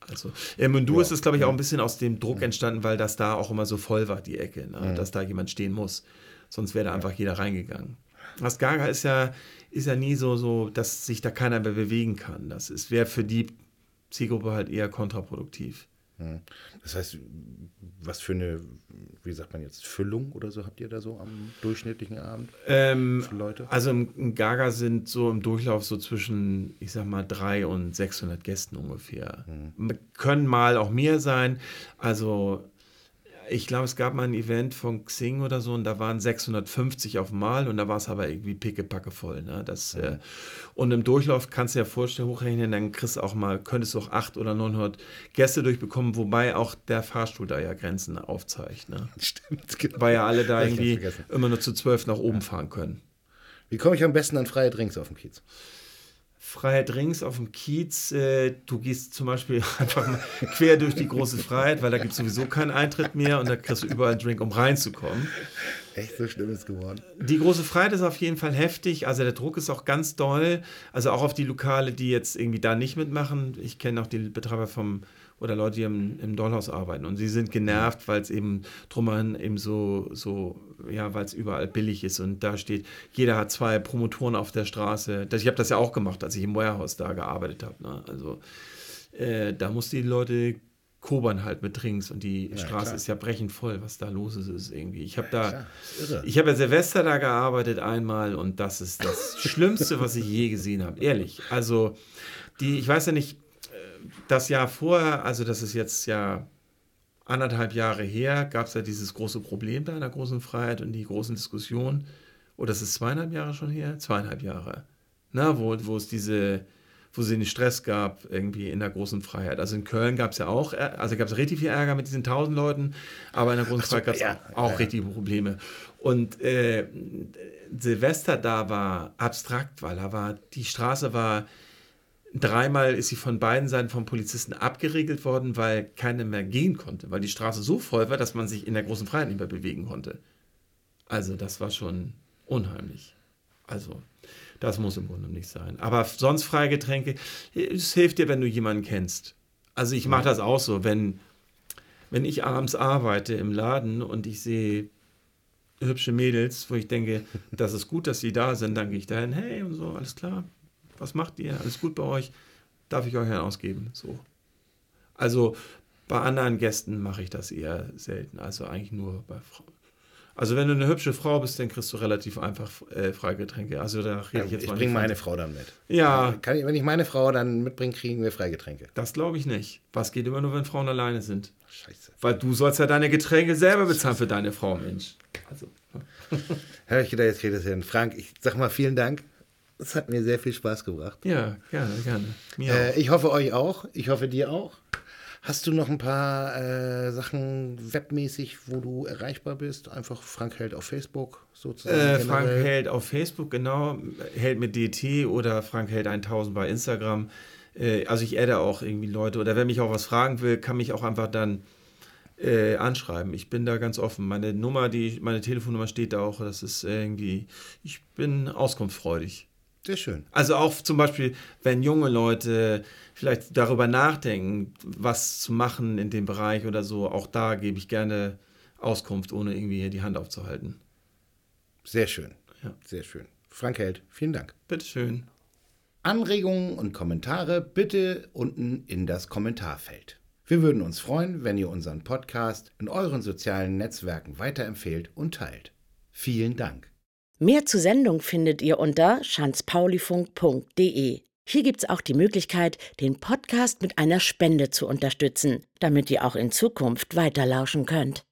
Also im Mundu ja. ist es, glaube ich, auch ein bisschen aus dem Druck entstanden, weil das da auch immer so voll war, die Ecke, ne? mhm. dass da jemand stehen muss. Sonst wäre da einfach jeder reingegangen. Das Gaga ist ja, ist ja nie so, so, dass sich da keiner mehr bewegen kann. Das wäre für die Zielgruppe halt eher kontraproduktiv. Mhm. Das heißt, was für eine wie sagt man jetzt, Füllung oder so habt ihr da so am durchschnittlichen Abend ähm, für Leute? Also im, im, Gaga sind so im Durchlauf so zwischen, ich sag mal, 300 und 600 Gästen ungefähr. Mhm. Können mal auch mehr sein. Also ich glaube, es gab mal ein Event von Xing oder so und da waren 650 auf Mal und da war es aber irgendwie pickepacke voll. Ne? Das, mhm. äh, und im Durchlauf kannst du dir vorstellen, hochrechnen, dann kriegst du auch mal, könntest du auch 800 oder 900 Gäste durchbekommen, wobei auch der Fahrstuhl da ja Grenzen aufzeigt. Ne? Stimmt, genau. Weil ja alle da irgendwie immer nur zu zwölf nach oben ja. fahren können. Wie komme ich am besten an freie Drinks auf dem Kiez? Freie Drinks auf dem Kiez. Äh, du gehst zum Beispiel einfach mal quer durch die große Freiheit, weil da gibt es sowieso keinen Eintritt mehr und da kriegst du überall einen Drink, um reinzukommen. Echt so schlimm ist geworden. Die große Freiheit ist auf jeden Fall heftig. Also der Druck ist auch ganz doll. Also auch auf die Lokale, die jetzt irgendwie da nicht mitmachen. Ich kenne auch die Betreiber vom oder Leute, die im, im Dollhaus arbeiten. Und sie sind genervt, weil es eben drumherum eben so, so ja, weil es überall billig ist. Und da steht, jeder hat zwei Promotoren auf der Straße. Das, ich habe das ja auch gemacht, als ich im Warehouse da gearbeitet habe. Ne? Also äh, da mussten die Leute kobern halt mit Drinks und die ja, Straße klar. ist ja brechend voll, was da los ist, ist irgendwie. Ich habe da, ich habe ja Silvester da gearbeitet einmal und das ist das Schlimmste, was ich je gesehen habe, ehrlich. Also die, ich weiß ja nicht, das Jahr vorher, also das ist jetzt ja anderthalb Jahre her, gab es ja dieses große Problem da in der großen Freiheit und die großen Diskussionen. Oder ist es zweieinhalb Jahre schon her? Zweieinhalb Jahre. Na, wo, wo es diese, wo es den Stress gab, irgendwie in der großen Freiheit. Also in Köln gab es ja auch, also gab es richtig viel Ärger mit diesen tausend Leuten, aber in der großen so, Freiheit gab es ja, auch, auch ja. richtige Probleme. Und äh, Silvester da war abstrakt, weil da war, die Straße war Dreimal ist sie von beiden Seiten vom Polizisten abgeriegelt worden, weil keiner mehr gehen konnte, weil die Straße so voll war, dass man sich in der großen Freiheit nicht mehr bewegen konnte. Also das war schon unheimlich. Also das muss im Grunde nicht sein. Aber sonst Freigetränke, es hilft dir, wenn du jemanden kennst. Also ich mache das auch so, wenn, wenn ich abends arbeite im Laden und ich sehe hübsche Mädels, wo ich denke, das ist gut, dass sie da sind, dann gehe ich dahin, hey und so, alles klar, was macht ihr? Alles gut bei euch? Darf ich euch einen ausgeben? So. Also bei anderen Gästen mache ich das eher selten. Also eigentlich nur bei Frauen. Also wenn du eine hübsche Frau bist, dann kriegst du relativ einfach äh, Freigetränke. Also da rede ich jetzt ich mal. Ich bringe meine Frau dann mit. Ja. Kann wenn ich meine Frau dann mitbringe, kriegen wir Freigetränke. Das glaube ich nicht. Was geht immer nur, wenn Frauen alleine sind? Scheiße. Weil du sollst ja deine Getränke selber bezahlen für deine Frau, Mensch. Also. Hör ich gedacht, jetzt geht es hin. Frank, ich sag mal vielen Dank. Es hat mir sehr viel Spaß gebracht. Ja, gerne, gerne. Äh, ich hoffe euch auch. Ich hoffe dir auch. Hast du noch ein paar äh, Sachen webmäßig, wo du erreichbar bist? Einfach Frank Held auf Facebook sozusagen. Äh, Frank Held auf Facebook, genau. Held mit DT oder Frank Held 1000 bei Instagram. Äh, also ich adde auch irgendwie Leute. Oder wer mich auch was fragen will, kann mich auch einfach dann äh, anschreiben. Ich bin da ganz offen. Meine Nummer, die, meine Telefonnummer steht da auch. Das ist irgendwie, ich bin auskunftsfreudig. Sehr schön. Also auch zum Beispiel, wenn junge Leute vielleicht darüber nachdenken, was zu machen in dem Bereich oder so, auch da gebe ich gerne Auskunft, ohne irgendwie die Hand aufzuhalten. Sehr schön. Ja. Sehr schön. Frank Held, vielen Dank. Bitteschön. Anregungen und Kommentare bitte unten in das Kommentarfeld. Wir würden uns freuen, wenn ihr unseren Podcast in euren sozialen Netzwerken weiterempfehlt und teilt. Vielen Dank. Mehr zur Sendung findet ihr unter schanzpaulifunk.de. Hier gibt's auch die Möglichkeit, den Podcast mit einer Spende zu unterstützen, damit ihr auch in Zukunft weiterlauschen könnt.